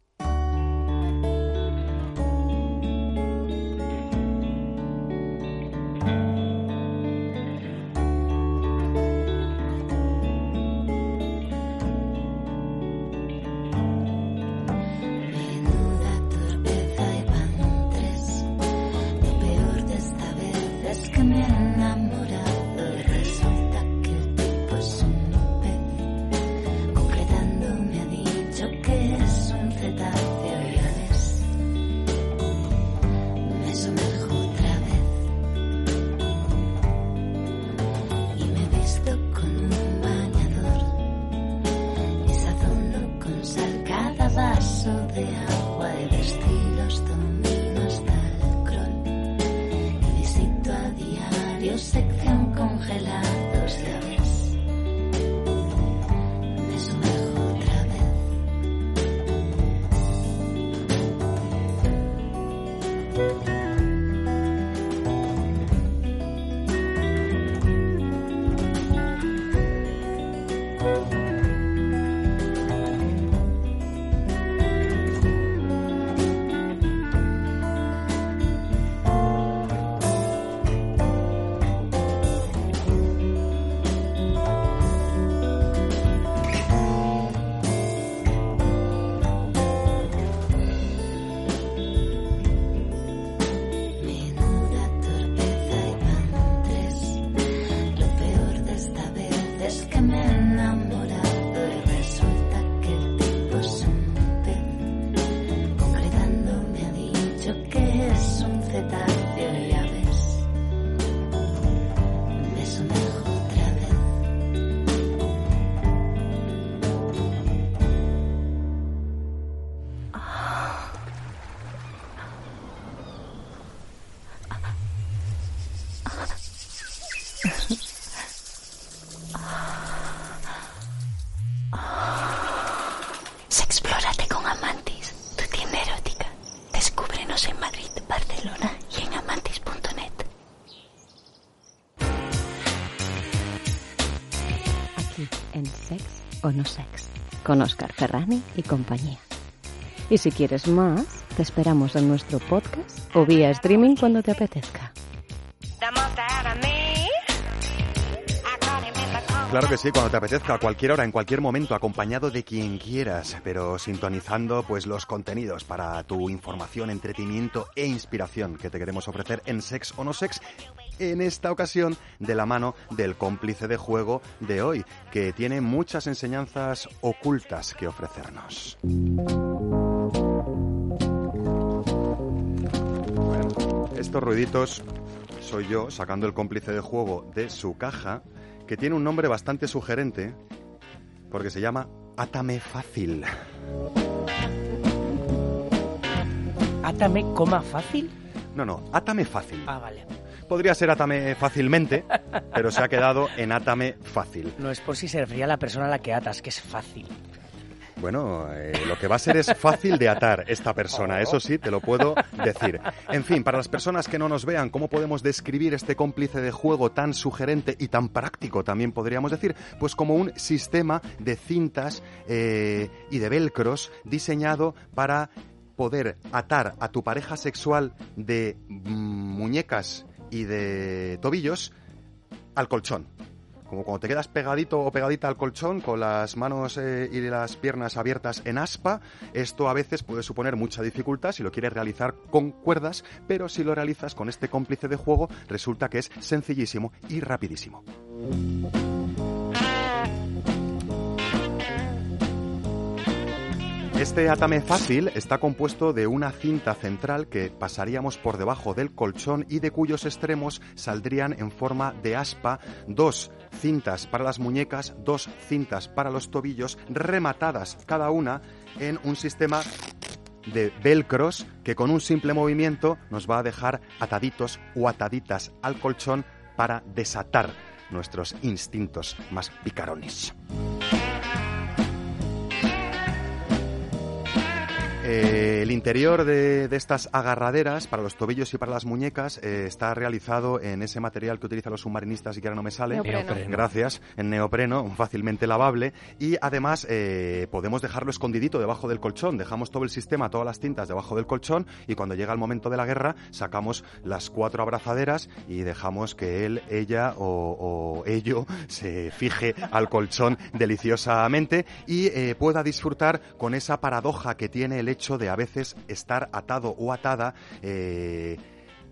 Con Oscar Ferrani y compañía. Y si quieres más, te esperamos en nuestro podcast o vía streaming cuando te apetezca. Claro que sí, cuando te apetezca, a cualquier hora, en cualquier momento, acompañado de quien quieras, pero sintonizando pues los contenidos para tu información, entretenimiento e inspiración que te queremos ofrecer en Sex o No Sex, en esta ocasión de la mano del cómplice de juego de hoy, que tiene muchas enseñanzas ocultas que ofrecernos. Estos ruiditos soy yo sacando el cómplice de juego de su caja, que tiene un nombre bastante sugerente, porque se llama Átame Fácil. Átame, coma fácil. No, no, Átame Fácil. Ah, vale. Podría ser Átame Fácilmente, pero se ha quedado en Átame Fácil. No es por si se refería a la persona a la que atas, que es fácil. Bueno, eh, lo que va a ser es fácil de atar esta persona, eso sí, te lo puedo decir. En fin, para las personas que no nos vean, ¿cómo podemos describir este cómplice de juego tan sugerente y tan práctico, también podríamos decir? Pues como un sistema de cintas eh, y de velcros diseñado para poder atar a tu pareja sexual de mm, muñecas y de tobillos al colchón. Como cuando te quedas pegadito o pegadita al colchón con las manos eh, y las piernas abiertas en aspa, esto a veces puede suponer mucha dificultad si lo quieres realizar con cuerdas, pero si lo realizas con este cómplice de juego resulta que es sencillísimo y rapidísimo. Este atame fácil está compuesto de una cinta central que pasaríamos por debajo del colchón y de cuyos extremos saldrían en forma de aspa dos cintas para las muñecas, dos cintas para los tobillos, rematadas cada una en un sistema de velcros que con un simple movimiento nos va a dejar ataditos o ataditas al colchón para desatar nuestros instintos más picarones. Eh, el interior de, de estas agarraderas para los tobillos y para las muñecas eh, está realizado en ese material que utilizan los submarinistas y que ahora no me sale. Neopreno. Gracias, en neopreno, fácilmente lavable y además eh, podemos dejarlo escondidito debajo del colchón. Dejamos todo el sistema, todas las tintas debajo del colchón y cuando llega el momento de la guerra sacamos las cuatro abrazaderas y dejamos que él, ella o, o ello se fije al colchón deliciosamente y eh, pueda disfrutar con esa paradoja que tiene el hecho de a veces estar atado o atada. eh,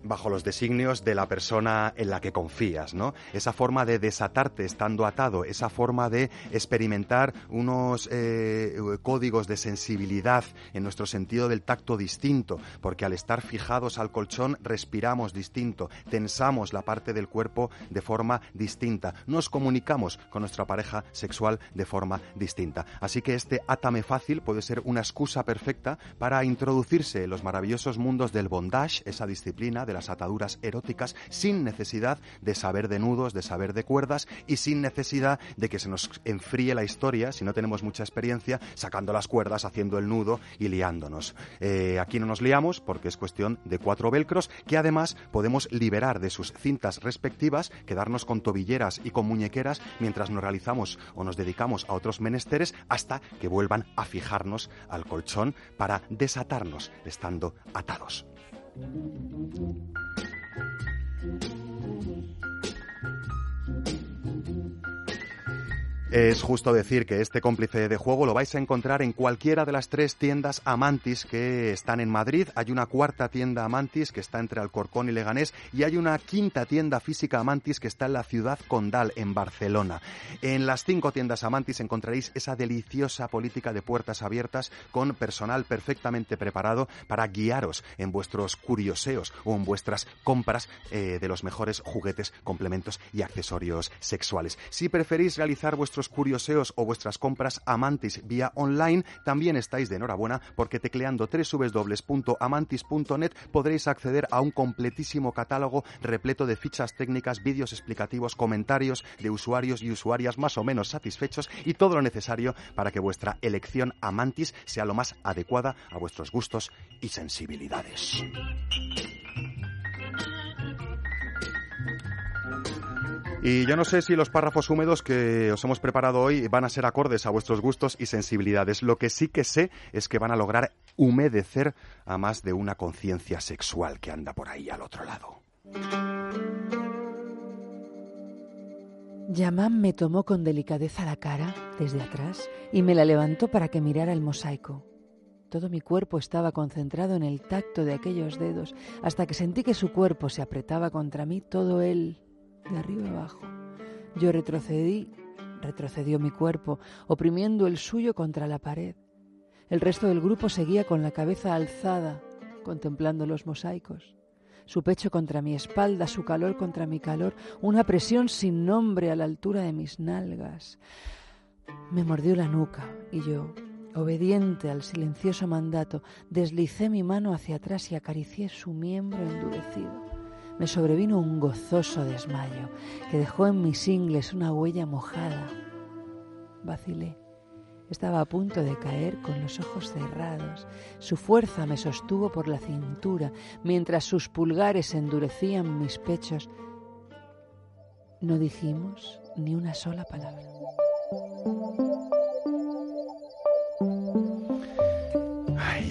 bajo los designios de la persona en la que confías, ¿no? Esa forma de desatarte estando atado, esa forma de experimentar unos eh, códigos de sensibilidad en nuestro sentido del tacto distinto, porque al estar fijados al colchón respiramos distinto, tensamos la parte del cuerpo de forma distinta, nos comunicamos con nuestra pareja sexual de forma distinta. Así que este átame fácil puede ser una excusa perfecta para introducirse en los maravillosos mundos del bondage, esa disciplina de las ataduras eróticas, sin necesidad de saber de nudos, de saber de cuerdas y sin necesidad de que se nos enfríe la historia, si no tenemos mucha experiencia, sacando las cuerdas, haciendo el nudo y liándonos. Eh, aquí no nos liamos porque es cuestión de cuatro velcros que además podemos liberar de sus cintas respectivas, quedarnos con tobilleras y con muñequeras mientras nos realizamos o nos dedicamos a otros menesteres hasta que vuelvan a fijarnos al colchón para desatarnos estando atados. thank you Es justo decir que este cómplice de juego lo vais a encontrar en cualquiera de las tres tiendas Amantis que están en Madrid. Hay una cuarta tienda Amantis que está entre Alcorcón y Leganés y hay una quinta tienda física Amantis que está en la ciudad condal, en Barcelona. En las cinco tiendas Amantis encontraréis esa deliciosa política de puertas abiertas con personal perfectamente preparado para guiaros en vuestros curioseos o en vuestras compras eh, de los mejores juguetes, complementos y accesorios sexuales. Si preferís realizar vuestros curioseos o vuestras compras Amantis vía online, también estáis de enhorabuena porque tecleando www.amantis.net podréis acceder a un completísimo catálogo repleto de fichas técnicas, vídeos explicativos, comentarios de usuarios y usuarias más o menos satisfechos y todo lo necesario para que vuestra elección Amantis sea lo más adecuada a vuestros gustos y sensibilidades. Y yo no sé si los párrafos húmedos que os hemos preparado hoy van a ser acordes a vuestros gustos y sensibilidades. Lo que sí que sé es que van a lograr humedecer a más de una conciencia sexual que anda por ahí al otro lado. Yamán me tomó con delicadeza la cara desde atrás y me la levantó para que mirara el mosaico. Todo mi cuerpo estaba concentrado en el tacto de aquellos dedos hasta que sentí que su cuerpo se apretaba contra mí, todo él de arriba abajo. Yo retrocedí, retrocedió mi cuerpo, oprimiendo el suyo contra la pared. El resto del grupo seguía con la cabeza alzada, contemplando los mosaicos. Su pecho contra mi espalda, su calor contra mi calor, una presión sin nombre a la altura de mis nalgas. Me mordió la nuca y yo, obediente al silencioso mandato, deslicé mi mano hacia atrás y acaricié su miembro endurecido me sobrevino un gozoso desmayo que dejó en mis ingles una huella mojada. Vacilé. Estaba a punto de caer con los ojos cerrados. Su fuerza me sostuvo por la cintura mientras sus pulgares endurecían mis pechos. No dijimos ni una sola palabra.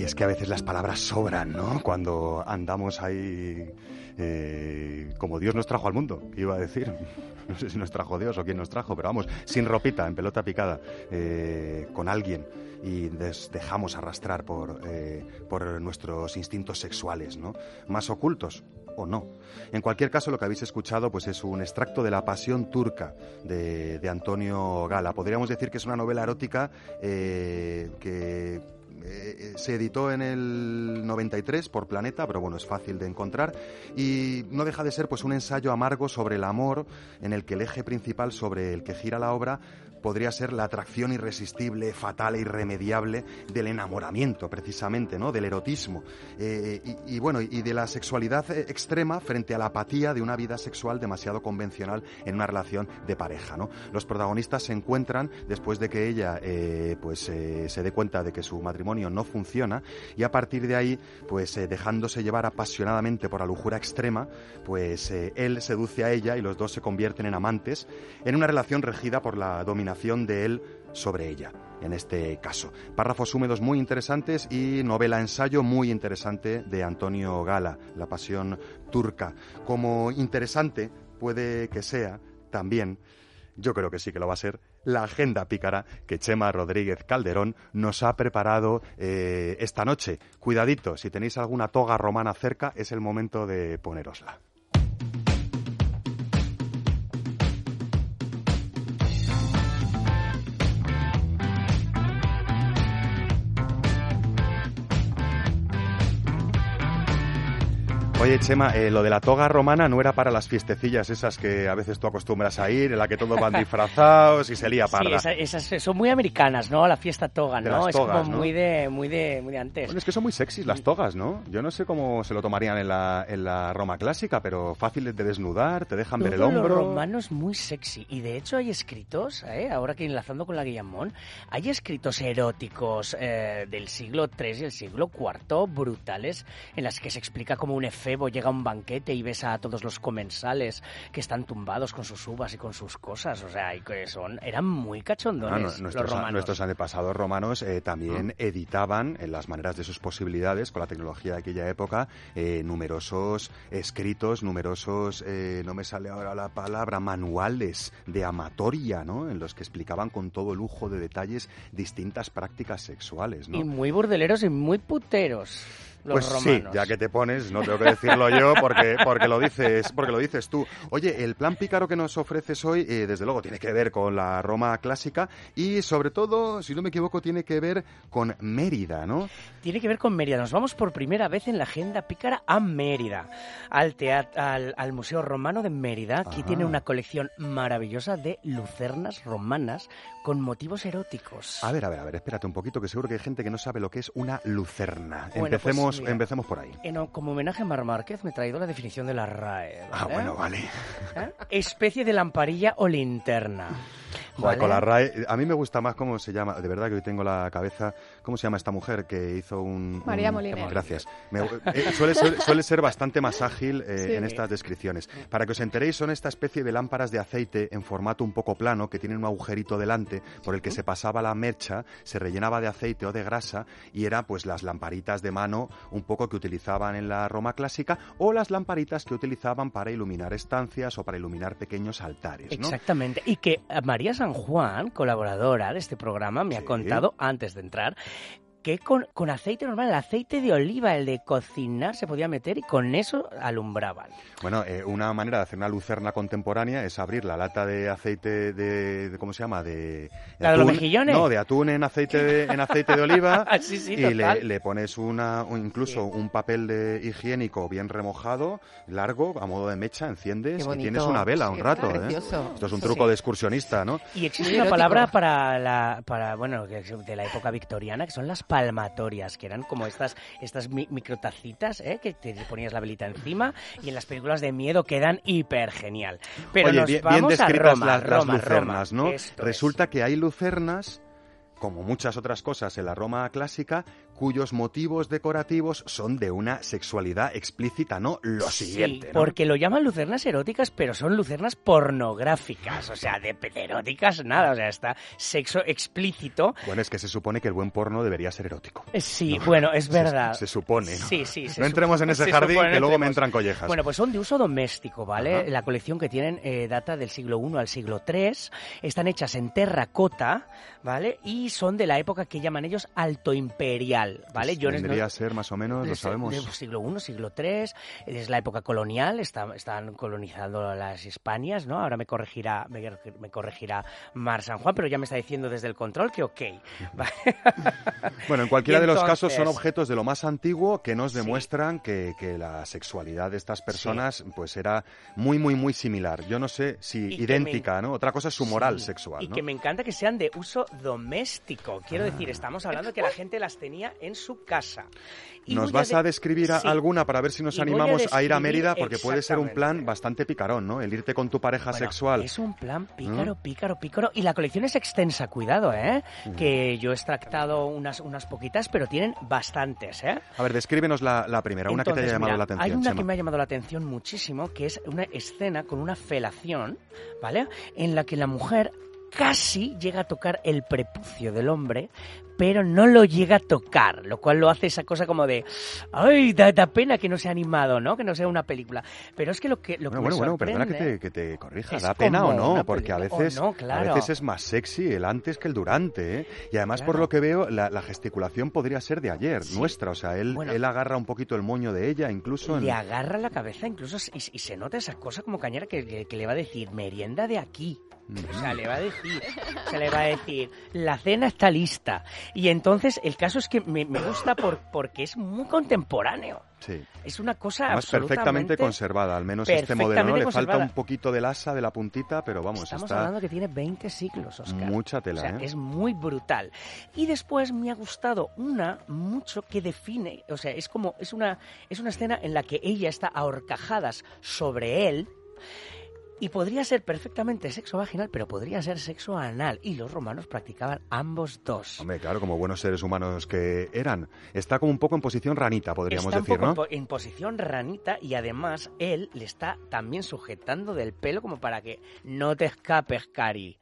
Es que a veces las palabras sobran, ¿no? Cuando andamos ahí eh, como Dios nos trajo al mundo, iba a decir. No sé si nos trajo Dios o quién nos trajo, pero vamos, sin ropita, en pelota picada, eh, con alguien y nos dejamos arrastrar por, eh, por nuestros instintos sexuales, ¿no? Más ocultos o no. En cualquier caso, lo que habéis escuchado pues es un extracto de La Pasión Turca de, Antonio Gala. Podríamos decir que es una novela erótica que eh, se editó en el 93 por Planeta, pero bueno, es fácil de encontrar. Y no deja de ser pues un ensayo amargo sobre el amor en el que el eje principal sobre el que gira la obra podría ser la atracción irresistible, fatal e irremediable del enamoramiento, precisamente, ¿no? Del erotismo. Eh, y, y bueno, y de la sexualidad eh, extrema frente a la apatía de una vida sexual demasiado convencional en una relación de pareja, ¿no? Los protagonistas se encuentran después de que ella, eh, pues, eh, se dé cuenta de que su matrimonio no funciona y a partir de ahí, pues, eh, dejándose llevar apasionadamente por la lujuria extrema, pues eh, él seduce a ella y los dos se convierten en amantes en una relación regida por la dominación de él sobre ella, en este caso. Párrafos húmedos muy interesantes y novela ensayo muy interesante de Antonio Gala, La pasión turca. Como interesante puede que sea también, yo creo que sí que lo va a ser, la agenda pícara que Chema Rodríguez Calderón nos ha preparado eh, esta noche. Cuidadito, si tenéis alguna toga romana cerca, es el momento de ponerosla. Oye, Chema, eh, lo de la toga romana no era para las fiestecillas esas que a veces tú acostumbras a ir, en la que todos van disfrazados y se lía parda. Sí, esa- esas son muy americanas, ¿no? La fiesta toga, ¿no? las es togas, como ¿no? muy de, muy de, muy de antes. Bueno, es que son muy sexys las togas, ¿no? Yo no sé cómo se lo tomarían en la, en la Roma clásica, pero fáciles de desnudar, te dejan ver el Todo hombro. romano es muy sexy y de hecho hay escritos, ¿eh? ahora que enlazando con la Guillamón, hay escritos eróticos eh, del siglo III y el siglo IV brutales en las que se explica cómo un llega a un banquete y besa a todos los comensales que están tumbados con sus uvas y con sus cosas, o sea, y que son eran muy Ah, cachondones no, los nuestros, romanos. nuestros antepasados romanos eh, también Ah. editaban en las maneras de sus posibilidades con la tecnología de aquella época eh, numerosos escritos, numerosos, eh, no me sale ahora la palabra, manuales de amatoria, ¿no? En los que explicaban con todo lujo de detalles distintas prácticas sexuales, ¿no? Y muy burdeleros y muy puteros. Los Pues sí, ya que te pones, no tengo que decirlo yo porque, porque, lo dices, porque lo dices tú. Oye, el plan pícaro que nos ofreces hoy, eh, desde luego, tiene que ver con la Roma clásica y, sobre todo, si no me equivoco, tiene que ver con Mérida, ¿no? Tiene que ver con Mérida. Nos vamos por primera vez en la agenda pícara a Mérida, al, teat- al, al Museo Romano de Mérida, que Ajá. tiene una colección maravillosa de lucernas romanas con motivos eróticos. A ver, a ver, a ver, espérate un poquito, que seguro que hay gente que no sabe lo que es una lucerna. Bueno, empecemos, pues mira. empecemos por ahí. En- como homenaje a Mar Márquez me he traído la definición de la RAE. Ah, ¿vale? bueno, vale. ¿Eh? Especie de lamparilla o linterna. Joder, ¿vale? con la RAE, a mí me gusta más cómo se llama, de verdad que hoy tengo la cabeza, ¿cómo se llama esta mujer que hizo un... María un- Moliner. Gracias. Me- eh, suele, ser, suele ser bastante más ágil eh, Sí. en estas descripciones. Para que os enteréis, son esta especie de lámparas de aceite en formato un poco plano que tienen un agujerito delante por el que se pasaba la mercha, se rellenaba de aceite o de grasa y era pues las lamparitas de mano un poco que utilizaban en la Roma clásica o las lamparitas que utilizaban para iluminar estancias o para iluminar pequeños altares, ¿no? Exactamente. Y que eh, María San Juan, colaboradora de este programa, me ha contado antes de entrar que con, con aceite normal, el aceite de oliva, el de cocinar, se podía meter y con eso alumbraban. Bueno, eh, una manera de hacer una lucerna contemporánea es abrir la lata de aceite de, de- ¿cómo se llama? De, de ¿La de los mejillones? No, de atún en aceite de, en aceite de oliva. Ah, sí, sí, y total. le, le pones una, o incluso un papel de higiénico bien remojado, largo, a modo de mecha, enciendes y tienes una vela un rato. ¿eh? Esto es un Sí. truco de excursionista, ¿no? Y existe una palabra para la, para, bueno, que es de la época victoriana, que son las palmatorias, que eran como estas, estas mi- microtacitas, ¿eh? que te ponías la velita encima, y en las películas de miedo quedan hiper genial. Pero Oye, nos bien, bien vamos a descritas Roma, las, las Roma, lucernas, Roma. ¿no? Es. Resulta que hay lucernas, como muchas otras cosas en la Roma clásica, cuyos motivos decorativos son de una sexualidad explícita, ¿no? Lo Sí, siguiente, ¿no? porque lo llaman lucernas eróticas, pero son lucernas pornográficas, o sea, de eróticas nada, o sea, está sexo explícito. Bueno, es que se supone que el buen porno debería ser erótico. Eh, Sí, No, bueno, es verdad. Se, supone, ¿no? Sí, sí. se no entremos en ese se jardín supone, que luego me entran collejas. Bueno, pues son de uso doméstico, ¿vale? Ajá. La colección que tienen eh, data del siglo I al siglo III. Están hechas en terracota, ¿vale? Y son de la época que llaman ellos alto imperial. Medieval, ¿vale? Vendría a ser más o menos, lo sabemos. siglo I, siglo III, es la época colonial, está- están colonizando las Hispanias, ¿no? Ahora me corregirá, me, me corregirá Mar San Juan, pero ya me está diciendo desde el control que ok. ¿vale? Bueno, en cualquiera de los casos son objetos de lo más antiguo que nos demuestran que, que la sexualidad de estas personas pues era muy, muy, muy similar. Yo no sé si Y idéntica, ¿no? Otra cosa es su moral Sí, sexual, Y que me encanta que sean de uso doméstico. Quiero decir, estamos hablando que la gente las tenía en su casa. Y ¿Nos vas de- a describir Sí. alguna para ver si nos Y voy a animamos a, ir a Mérida? Porque puede ser un plan bastante picarón, ¿no? El irte con tu pareja Bueno, sexual. Es un plan pícaro, ¿Mm? pícaro, pícaro. Y la colección es extensa, cuidado, ¿eh? Mm. Que yo he extractado unas, unas poquitas, pero tienen bastantes, ¿eh? A ver, descríbenos la, la primera, una que te haya llamado mira, la atención. Hay una Chema. que me ha llamado la atención muchísimo, que es una escena con una felación, ¿vale? En la que la mujer casi llega a tocar el prepucio del hombre, pero no lo llega a tocar, lo cual lo hace esa cosa como de, ay, da, da pena que no sea animado, ¿no? Que no sea una película. Pero es que lo que, lo que Bueno, me bueno, bueno, perdona que te, que te corrija. ¿Da pena o no? Porque a veces, no, a claro. veces es más sexy el antes que el durante. ¿eh? Y además, por lo que veo, la, la gesticulación podría ser de ayer, nuestra. O sea, él, Bueno. él agarra un poquito el moño de ella, incluso. en- Le agarra la cabeza incluso y, y se nota esa cosa como cañera que, que- que le va a decir, merienda de aquí. O sea, le va a decir, se le va a decir, la cena está lista. Y entonces el caso es que me, me gusta por, porque es muy contemporáneo. Sí. Es una cosa Además, absolutamente... perfectamente conservada, al menos este modelo, ¿no? Le falta un poquito del asa, de la puntita, pero vamos, Estamos está hablando que tiene 20 siglos, Oscar. mucha tela, O sea, ¿eh? es muy brutal. Y después me ha gustado una mucho que define, o sea, es como es una es una escena en la que ella está a horcajadas sobre él y podría ser perfectamente sexo vaginal, pero podría ser sexo anal y los romanos practicaban ambos dos. Hombre, claro, como buenos seres humanos que eran. Está como un poco en posición ranita, podríamos está un decir, poco ¿no? en posición ranita y además él le está también sujetando del pelo como para que no te escapes, Cari,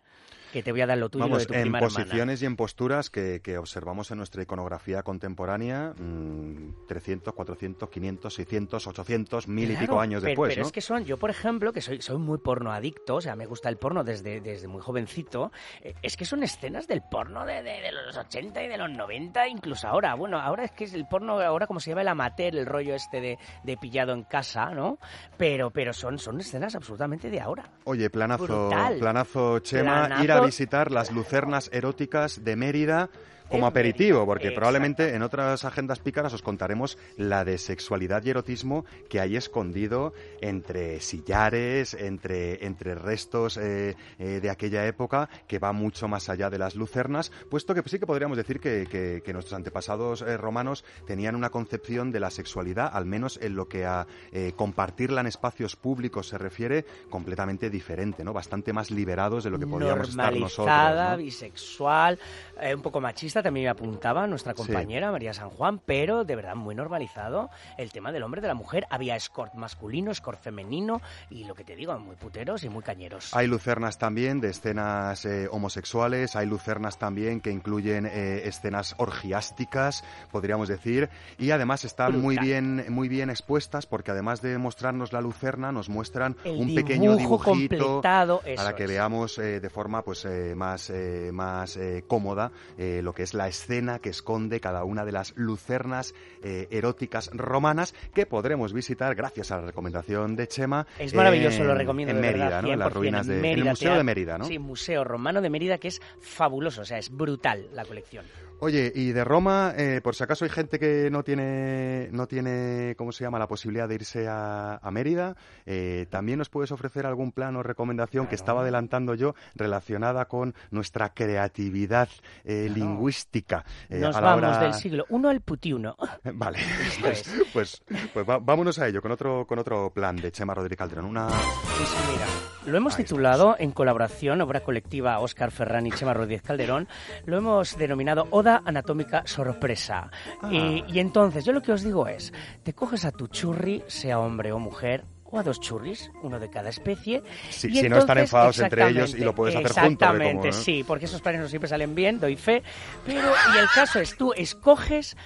que te voy a dar lo tuyo y lo Vamos, de tu en prima hermana. posiciones y en posturas que, que observamos en nuestra iconografía contemporánea mm, 300, 400, 500, 600, 800, mil y pico años pero, después, pero ¿no? es que son, yo por ejemplo, que soy, soy muy porno adicto, o sea, me gusta el porno desde, desde muy jovencito, eh, es que son escenas del porno de, de- de los 80 y de los 90, incluso ahora. Bueno, ahora es que es el porno, ahora como se llama el amateur, el rollo este de, de pillado en casa, ¿no? Pero, pero son, son escenas absolutamente de ahora. Oye, planazo, Brutal. planazo, Chema, ir a. visitar las lucernas eróticas de Mérida como aperitivo, porque probablemente en otras agendas pícaras os contaremos la de sexualidad y erotismo que hay escondido entre sillares, entre, entre restos eh, eh, de aquella época, que va mucho más allá de las lucernas, puesto que sí que podríamos decir que, que- que nuestros antepasados eh, romanos tenían una concepción de la sexualidad, al menos en lo que a eh, compartirla en espacios públicos se refiere, completamente diferente, ¿no? Bastante más liberados de lo que podríamos estar nosotros. ¿no? bisexual, eh, un poco machista, también me apuntaba nuestra Sí. compañera María San Juan, pero de verdad muy normalizado el tema del hombre de la mujer. Había escort masculino, escort femenino y lo que te digo, muy puteros y muy cañeros. Hay lucernas también de escenas eh, homosexuales, hay lucernas también que incluyen eh, escenas orgiásticas, podríamos decir, y además están muy bien, muy bien expuestas porque además de mostrarnos la lucerna nos muestran El un pequeño dibujito para que es. veamos eh, de forma pues más, más cómoda lo que es la escena que esconde cada una de las lucernas eh, eróticas romanas que podremos visitar gracias a la recomendación de Chema. Es maravilloso, en- lo recomiendo En de Mérida, verdad, ¿no? En las 100%, ruinas de, Museo de Mérida, ¿no? Sí, Museo Romano de Mérida, que es fabuloso, o sea, es brutal la colección. Oye, y de Roma, eh, por si acaso hay gente que no tiene, no tiene, ¿cómo se llama?, la posibilidad de irse a, a Mérida, eh, también nos puedes ofrecer algún plan o recomendación que estaba adelantando yo relacionada con nuestra creatividad eh, lingüística. eh, Nos a la vamos hora- del siglo I al putiuno. Vale, pues, es. pues, pues va- vámonos a ello con otro, con otro plan de Chema Rodríguez Calderón. Una... Pues mira, lo hemos titulado en colaboración, obra colectiva Óscar Ferrán y Chema Rodríguez Calderón, lo hemos denominado Anatómica Sorpresa. Ah. Y, y entonces, yo lo que os digo es, te coges a tu churri, sea hombre o mujer, o a dos churris, uno de cada especie. Si- y si no están enfadados entre ellos y lo puedes hacer juntos. Exactamente, sí, porque esos planes no siempre salen bien, doy fe. Pero, y el caso es, tú escoges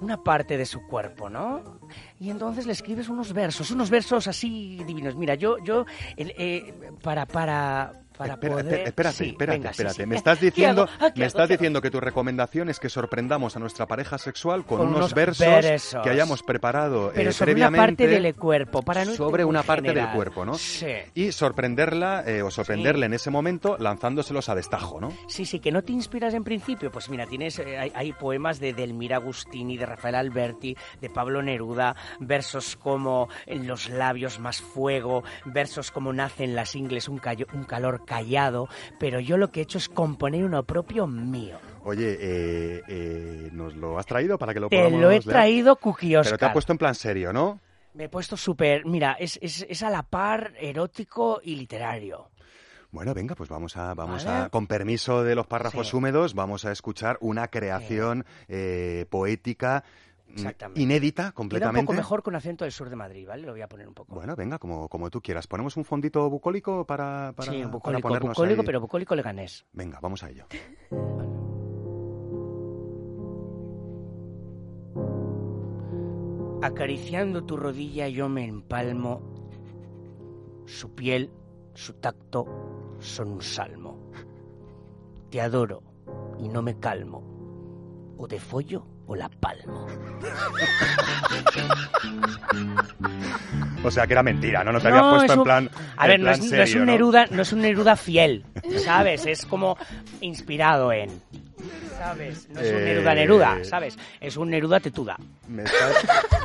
una parte de su cuerpo, ¿no? Y entonces le escribes unos versos, unos versos así divinos. Mira, yo, yo, eh, para, para, para Espera, poder... espérate, Sí, espérate, venga, espérate. sí. Me estás ¿Qué diciendo, me estás diciendo que tu recomendación es que sorprendamos a nuestra pareja sexual con, Con unos, unos versos, versos. que hayamos preparado Pero eh, sobre previamente una parte del cuerpo, para no sobre una parte del cuerpo, ¿no? Sí. Y sorprenderla eh, o sorprenderle en ese momento lanzándoselos a destajo, ¿no? Sí, sí, que no te inspiras en principio. Pues mira, tienes eh, hay, hay poemas de Delmira Agustini, de Rafael Alberti, de Pablo Neruda, versos como En los labios más fuego, versos como Nace en las ingles un, callo- un calor callado, pero yo lo que he hecho es componer uno propio mío. Oye, eh, eh, ¿nos lo has traído para que lo Te podamos lo he leer? traído, Cookie Pero te Oscar. has puesto en plan serio, ¿no? Me he puesto súper... Mira, es, es, es a la par erótico y literario. Bueno, venga, pues vamos a, vamos Vale. a, con permiso de los párrafos Sí. húmedos, vamos a escuchar una creación eh, poética Exactamente. inédita Queda un completamente. poco mejor con acento del sur de Madrid, ¿vale? Lo voy a poner un poco. Bueno, venga, como, como tú quieras. Ponemos un fondito bucólico para, para, sí, para bucólico, ponernos bucólico, ahí. pero bucólico leganés. Venga, vamos a ello. Acariciando tu rodilla yo me empalmo. Su piel, su tacto son un salmo. Te adoro y no me calmo. O de follo o la palmo. O sea, que era mentira, ¿no? No te habías No, puesto es en plan A ver, no es, no un ¿no? Neruda, no es un Neruda fiel, ¿sabes? Es como inspirado en. ¿Sabes? No es un Eh, Neruda Neruda, ¿sabes? Es un Neruda tetuda. Me estás,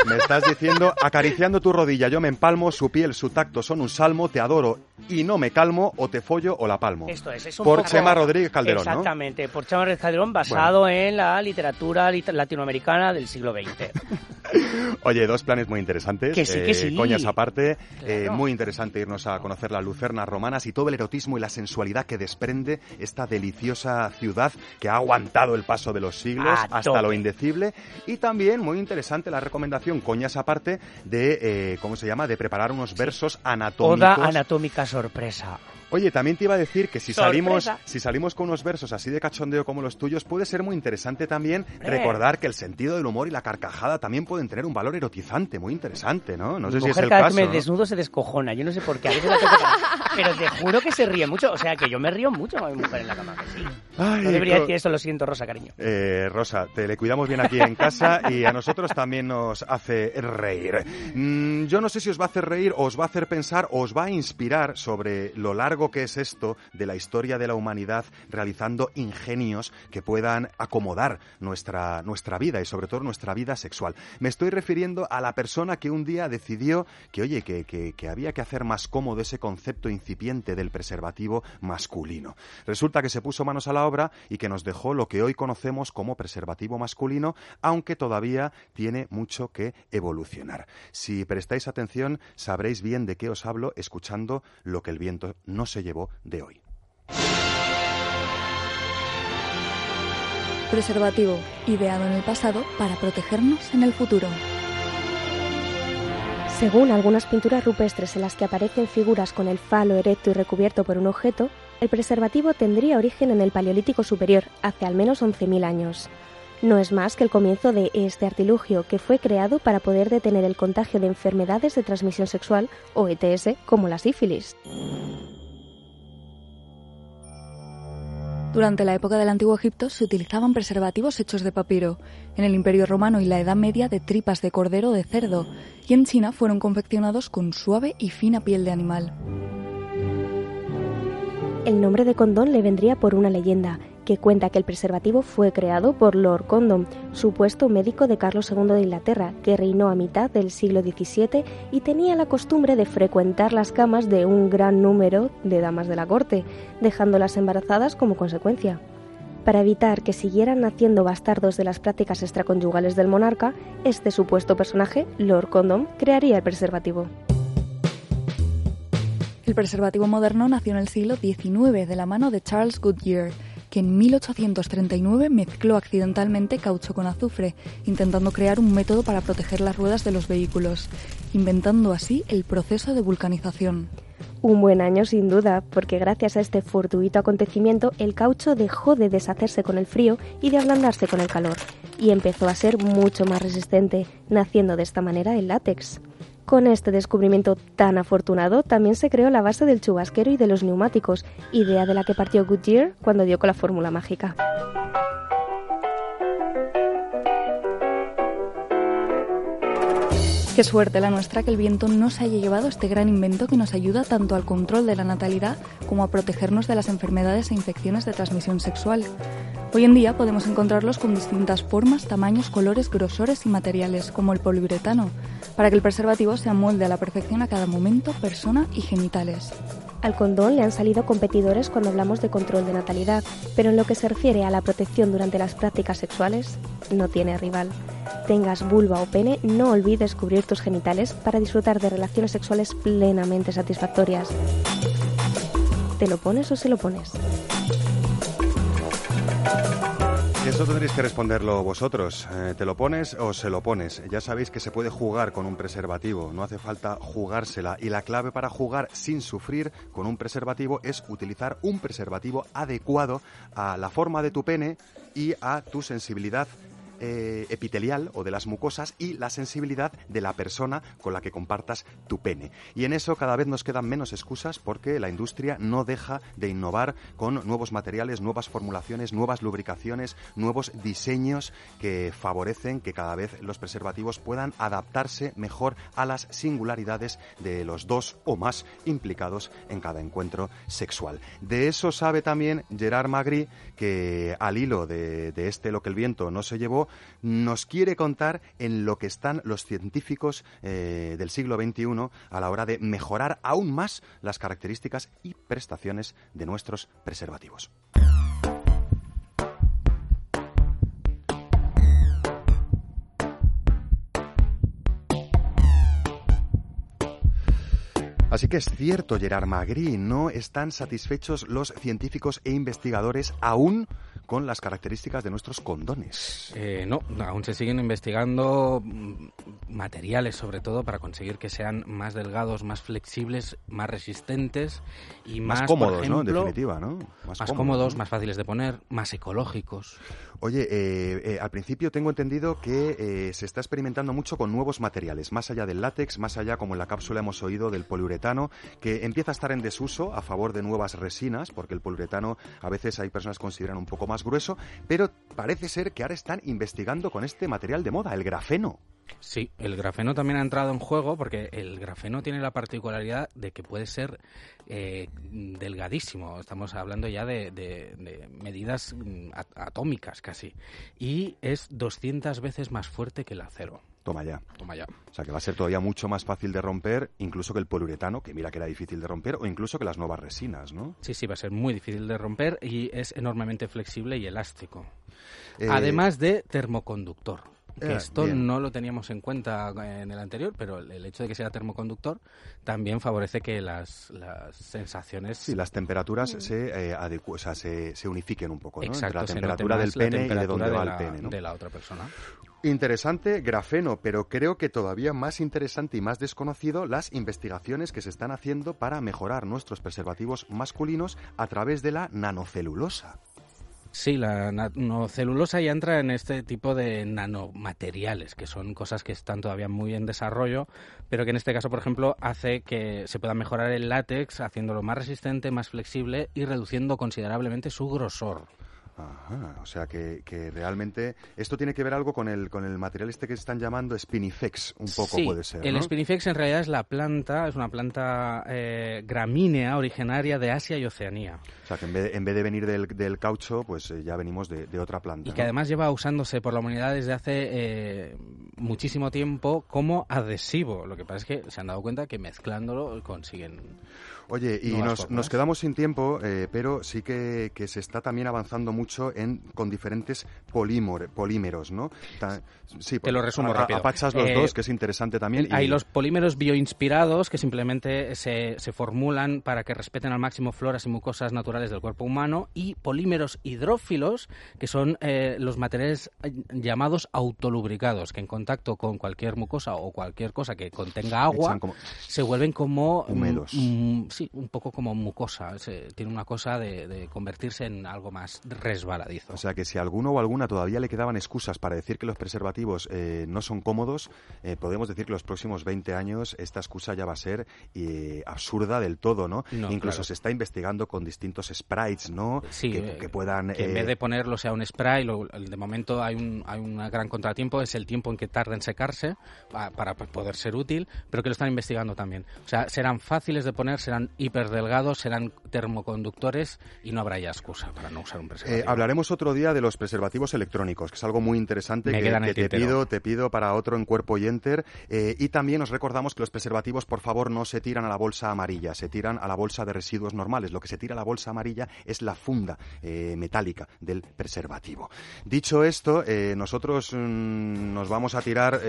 me estás diciendo, acariciando tu rodilla, yo me empalmo, su piel, su tacto son un salmo, te adoro y no me calmo, o te follo o la palmo. Esto es, es un Por poco- Chema Rodríguez Calderón, ¿no? Exactamente, por Chema Rodríguez Calderón, basado en la literatura lit- latinoamericana del siglo XX. Oye, dos planes muy interesantes. Que sí, que eh, sí. Coñas aparte, eh, Claro. muy interesante irnos a conocer las lucernas romanas y todo el erotismo y la sensualidad que desprende esta deliciosa ciudad que ha aguantado el paso de los siglos hasta tope. lo indecible. Y también muy interesante la recomendación, coñas aparte, de, eh, ¿cómo se llama?, de preparar unos versos anatómicos. Oda anatómica sorpresa. Oye, también te iba a decir que si Sorpresa. salimos, si salimos con unos versos así de cachondeo como los tuyos, puede ser muy interesante también recordar que el sentido del humor y la carcajada también pueden tener un valor erotizante, muy interesante, ¿no? No Mi sé si es mujer el cada caso. vez que ¿no? me desnudo se descojona. Yo no sé por qué. A veces la tengo que- Pero te juro que se ríe mucho. O sea, que yo me río mucho con mi mujer en la cama. que sí. Ay, no debería co- decir esto, lo siento, Rosa, cariño. Eh, Rosa, te le cuidamos bien aquí en casa y a nosotros también nos hace reír. Mm, yo no sé si os va a hacer reír os va a hacer pensar os va a inspirar sobre lo largo que es esto de la historia de la humanidad realizando ingenios que puedan acomodar nuestra, nuestra vida y sobre todo nuestra vida sexual. Me estoy refiriendo a la persona que un día decidió que, oye, que, que- que había que hacer más cómodo ese concepto incipiente del preservativo masculino. Resulta que se puso manos a la obra y que nos dejó lo que hoy conocemos como preservativo masculino, aunque todavía tiene mucho que evolucionar. Si prestáis atención, sabréis bien de qué os hablo escuchando lo que el viento no se llevó de hoy. Preservativo, ideado en el pasado para protegernos en el futuro. Según algunas pinturas rupestres en las que aparecen figuras con el falo erecto y recubierto por un objeto, el preservativo tendría origen en el Paleolítico Superior, hace al menos 11.000 años. No es más que el comienzo de este artilugio, que fue creado para poder detener el contagio de enfermedades de transmisión sexual, o ETS, como la sífilis. Durante la época del Antiguo Egipto se utilizaban preservativos hechos de papiro, en el Imperio Romano y la Edad Media de tripas de cordero o de cerdo, y en China fueron confeccionados con suave y fina piel de animal. El nombre de condón le vendría por una leyenda que cuenta que el preservativo fue creado por Lord Condon, supuesto médico de Carlos II de Inglaterra, que reinó a mitad del siglo XVII y tenía la costumbre de frecuentar las camas de un gran número de damas de la corte, dejándolas embarazadas como consecuencia. Para evitar que siguieran naciendo bastardos de las prácticas extraconyugales del monarca, este supuesto personaje, Lord Condon, crearía el preservativo. El preservativo moderno nació en el siglo XIX de la mano de Charles Goodyear, que en 1839 mezcló accidentalmente caucho con azufre, intentando crear un método para proteger las ruedas de los vehículos, inventando así el proceso de vulcanización. Un buen año sin duda, porque gracias a este fortuito acontecimiento el caucho dejó de deshacerse con el frío y de ablandarse con el calor, y empezó a ser mucho más resistente, naciendo de esta manera el látex. Con este descubrimiento tan afortunado, también se creó la base del chubasquero y de los neumáticos, idea de la que partió Goodyear cuando dio con la fórmula mágica. Qué suerte la nuestra que el viento no se haya llevado este gran invento que nos ayuda tanto al control de la natalidad como a protegernos de las enfermedades e infecciones de transmisión sexual. Hoy en día podemos encontrarlos con distintas formas, tamaños, colores, grosores y materiales, como el poliuretano, para que el preservativo se amolde a la perfección a cada momento, persona y genitales. Al condón le han salido competidores cuando hablamos de control de natalidad, pero en lo que se refiere a la protección durante las prácticas sexuales, no tiene rival. Tengas vulva o pene, no olvides cubrir tus genitales para disfrutar de relaciones sexuales plenamente satisfactorias. ¿Te lo pones o se lo pones? Eso tendréis que responderlo vosotros. Eh, ¿Te lo pones o se lo pones? Ya sabéis que se puede jugar con un preservativo, no hace falta jugársela. Y la clave para jugar sin sufrir con un preservativo es utilizar un preservativo adecuado a la forma de tu pene y a tu sensibilidad eh, epitelial o de las mucosas y la sensibilidad de la persona con la que compartas tu pene. Y en eso cada vez nos quedan menos excusas porque la industria no deja de innovar con nuevos materiales, nuevas formulaciones, nuevas lubricaciones, nuevos diseños que favorecen que cada vez los preservativos puedan adaptarse mejor a las singularidades de los dos o más implicados en cada encuentro sexual. De eso sabe también Gerard Magri que al hilo de, de este lo que el viento no se llevó, nos quiere contar en lo que están los científicos eh, del siglo XXI a la hora de mejorar aún más las características y prestaciones de nuestros preservativos. Así que es cierto, Gerard Magri, no están satisfechos los científicos e investigadores aún con las características de nuestros condones. Eh, no, aún se siguen investigando mm, materiales sobre todo para conseguir que sean más delgados, más flexibles, más resistentes y más, Más por cómodos, ¿no? En ejemplo, definitiva, ¿no? Más, cómodos, cómodos, ¿no? más fáciles de poner, más ecológicos. Oye, eh, eh, al principio tengo entendido que eh, se está experimentando mucho con nuevos materiales, más allá del látex, más allá, como en la cápsula hemos oído, del poliuretano, que empieza a estar en desuso a favor de nuevas resinas, porque el poliuretano a veces hay personas que consideran un poco más grueso, pero parece ser que ahora están investigando con este material de moda, el grafeno. Sí, el grafeno también ha entrado en juego porque el grafeno tiene la particularidad de que puede ser eh, delgadísimo. Estamos hablando ya de, medidas mm, at- atómicas casi. Y es 200 veces más fuerte que el acero. Toma ya. Toma ya. O sea que va a ser todavía mucho más fácil de romper, incluso que el poliuretano, que mira que era difícil de romper, o incluso que las nuevas resinas, ¿no? Sí, sí, va a ser muy difícil de romper y es enormemente flexible y elástico. Eh, Además de termoconductor. Que Eh, esto bien. no lo teníamos en cuenta en el anterior, pero el- hecho de que sea termoconductor también favorece que las, las sensaciones... Sí, las temperaturas se, eh, adecu- o sea, se, se unifiquen un poco, ¿no? Exacto, Entre la temperatura del pene y de dónde va el pene, ¿no? de la otra persona. Interesante grafeno, pero creo que todavía más interesante y más desconocido las investigaciones que se están haciendo para mejorar nuestros preservativos masculinos a través de la nanocelulosa. Sí, la nanocelulosa ya entra en este tipo de nanomateriales, que son cosas que están todavía muy en desarrollo, pero que en este caso, por ejemplo, hace que se pueda mejorar el látex, haciéndolo más resistente, más flexible y reduciendo considerablemente su grosor. Ajá, o sea que, que realmente esto tiene que ver algo con el, con el material este que están llamando Spinifex, un poco Sí, puede ser, El ¿no? Spinifex en realidad es la planta, es una planta eh, gramínea originaria de Asia y Oceanía. O sea que en vez de, en vez de venir del, del caucho, pues eh, ya venimos de, de otra planta. Y ¿no? que además lleva usándose por la humanidad desde hace eh, muchísimo tiempo como adhesivo. Lo que pasa es que se han dado cuenta que mezclándolo consiguen. Oye, y nos, quedamos sin tiempo, eh, pero sí que, que se está también avanzando mucho en con diferentes polímeros, ¿no? Ta- sí, Te lo resumo a- rápido. Apachas los Eh, dos, que es interesante también. y- Hay los polímeros bioinspirados que simplemente se, se formulan para que respeten al máximo floras y mucosas naturales del cuerpo humano y polímeros hidrófilos que son eh, los materiales eh, llamados autolubricados que en contacto con cualquier mucosa o cualquier cosa que contenga agua como- se vuelven como mm, Húmedos. mm, sí sí, un poco como mucosa. se- tiene una cosa de, de convertirse en algo más resbaladizo. O sea que si a alguno o alguna todavía le quedaban excusas para decir que los preservativos eh, no son cómodos, eh, podemos decir que los próximos 20 años esta excusa ya va a ser eh, absurda del todo, ¿no? No, Incluso claro. se está investigando con distintos sprites, ¿no? Sí, que, eh, que puedan... que en eh, vez de ponerlo sea un spray, lo- de momento hay un, hay un gran contratiempo, es el tiempo en que tarda en secarse pa- para, poder ser útil, pero que lo están investigando también. O sea, serán fáciles de poner, serán hiperdelgados, serán termoconductores y no habrá ya excusa para no usar un Eh, preservativo. hablaremos otro día de los preservativos electrónicos, que es algo muy interesante Me que, te pido, te pido para otro en cuerpo y enter. Eh, y también os recordamos que los preservativos, por favor, no se tiran a la bolsa amarilla, se tiran a la bolsa de residuos normales. Lo que se tira a la bolsa amarilla es la funda eh, metálica del preservativo. Dicho esto, nosotros mm, nos vamos a tirar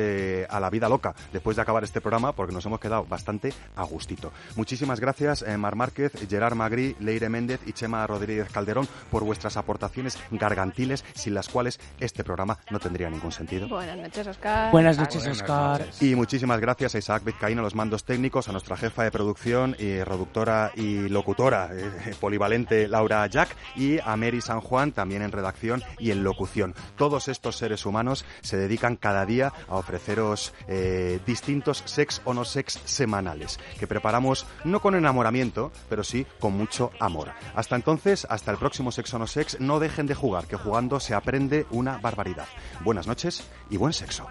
a la vida loca después de acabar este programa porque nos hemos quedado bastante a gustito. Muchísimas gracias, eh, Mar Márquez, Gerard Magri, Leire Méndez y Chema Rodríguez Calderón por vuestras aportaciones gargantiles sin las cuales este programa no tendría ningún sentido. Buenas noches, Oscar. Buenas noches, Oscar. Y muchísimas gracias a Isaac Vizcaíno, los mandos técnicos, a nuestra jefa de producción y productora y locutora eh, polivalente Laura Jack y a Mary San Juan también en redacción y en locución. Todos estos seres humanos se dedican cada día a ofreceros eh, distintos sex o no sex semanales que preparamos no con enamoramiento, enamoramiento, pero sí con mucho amor. Hasta entonces, hasta el próximo Sexo No Sex, no dejen de jugar, que jugando se aprende una barbaridad. Buenas noches y buen sexo.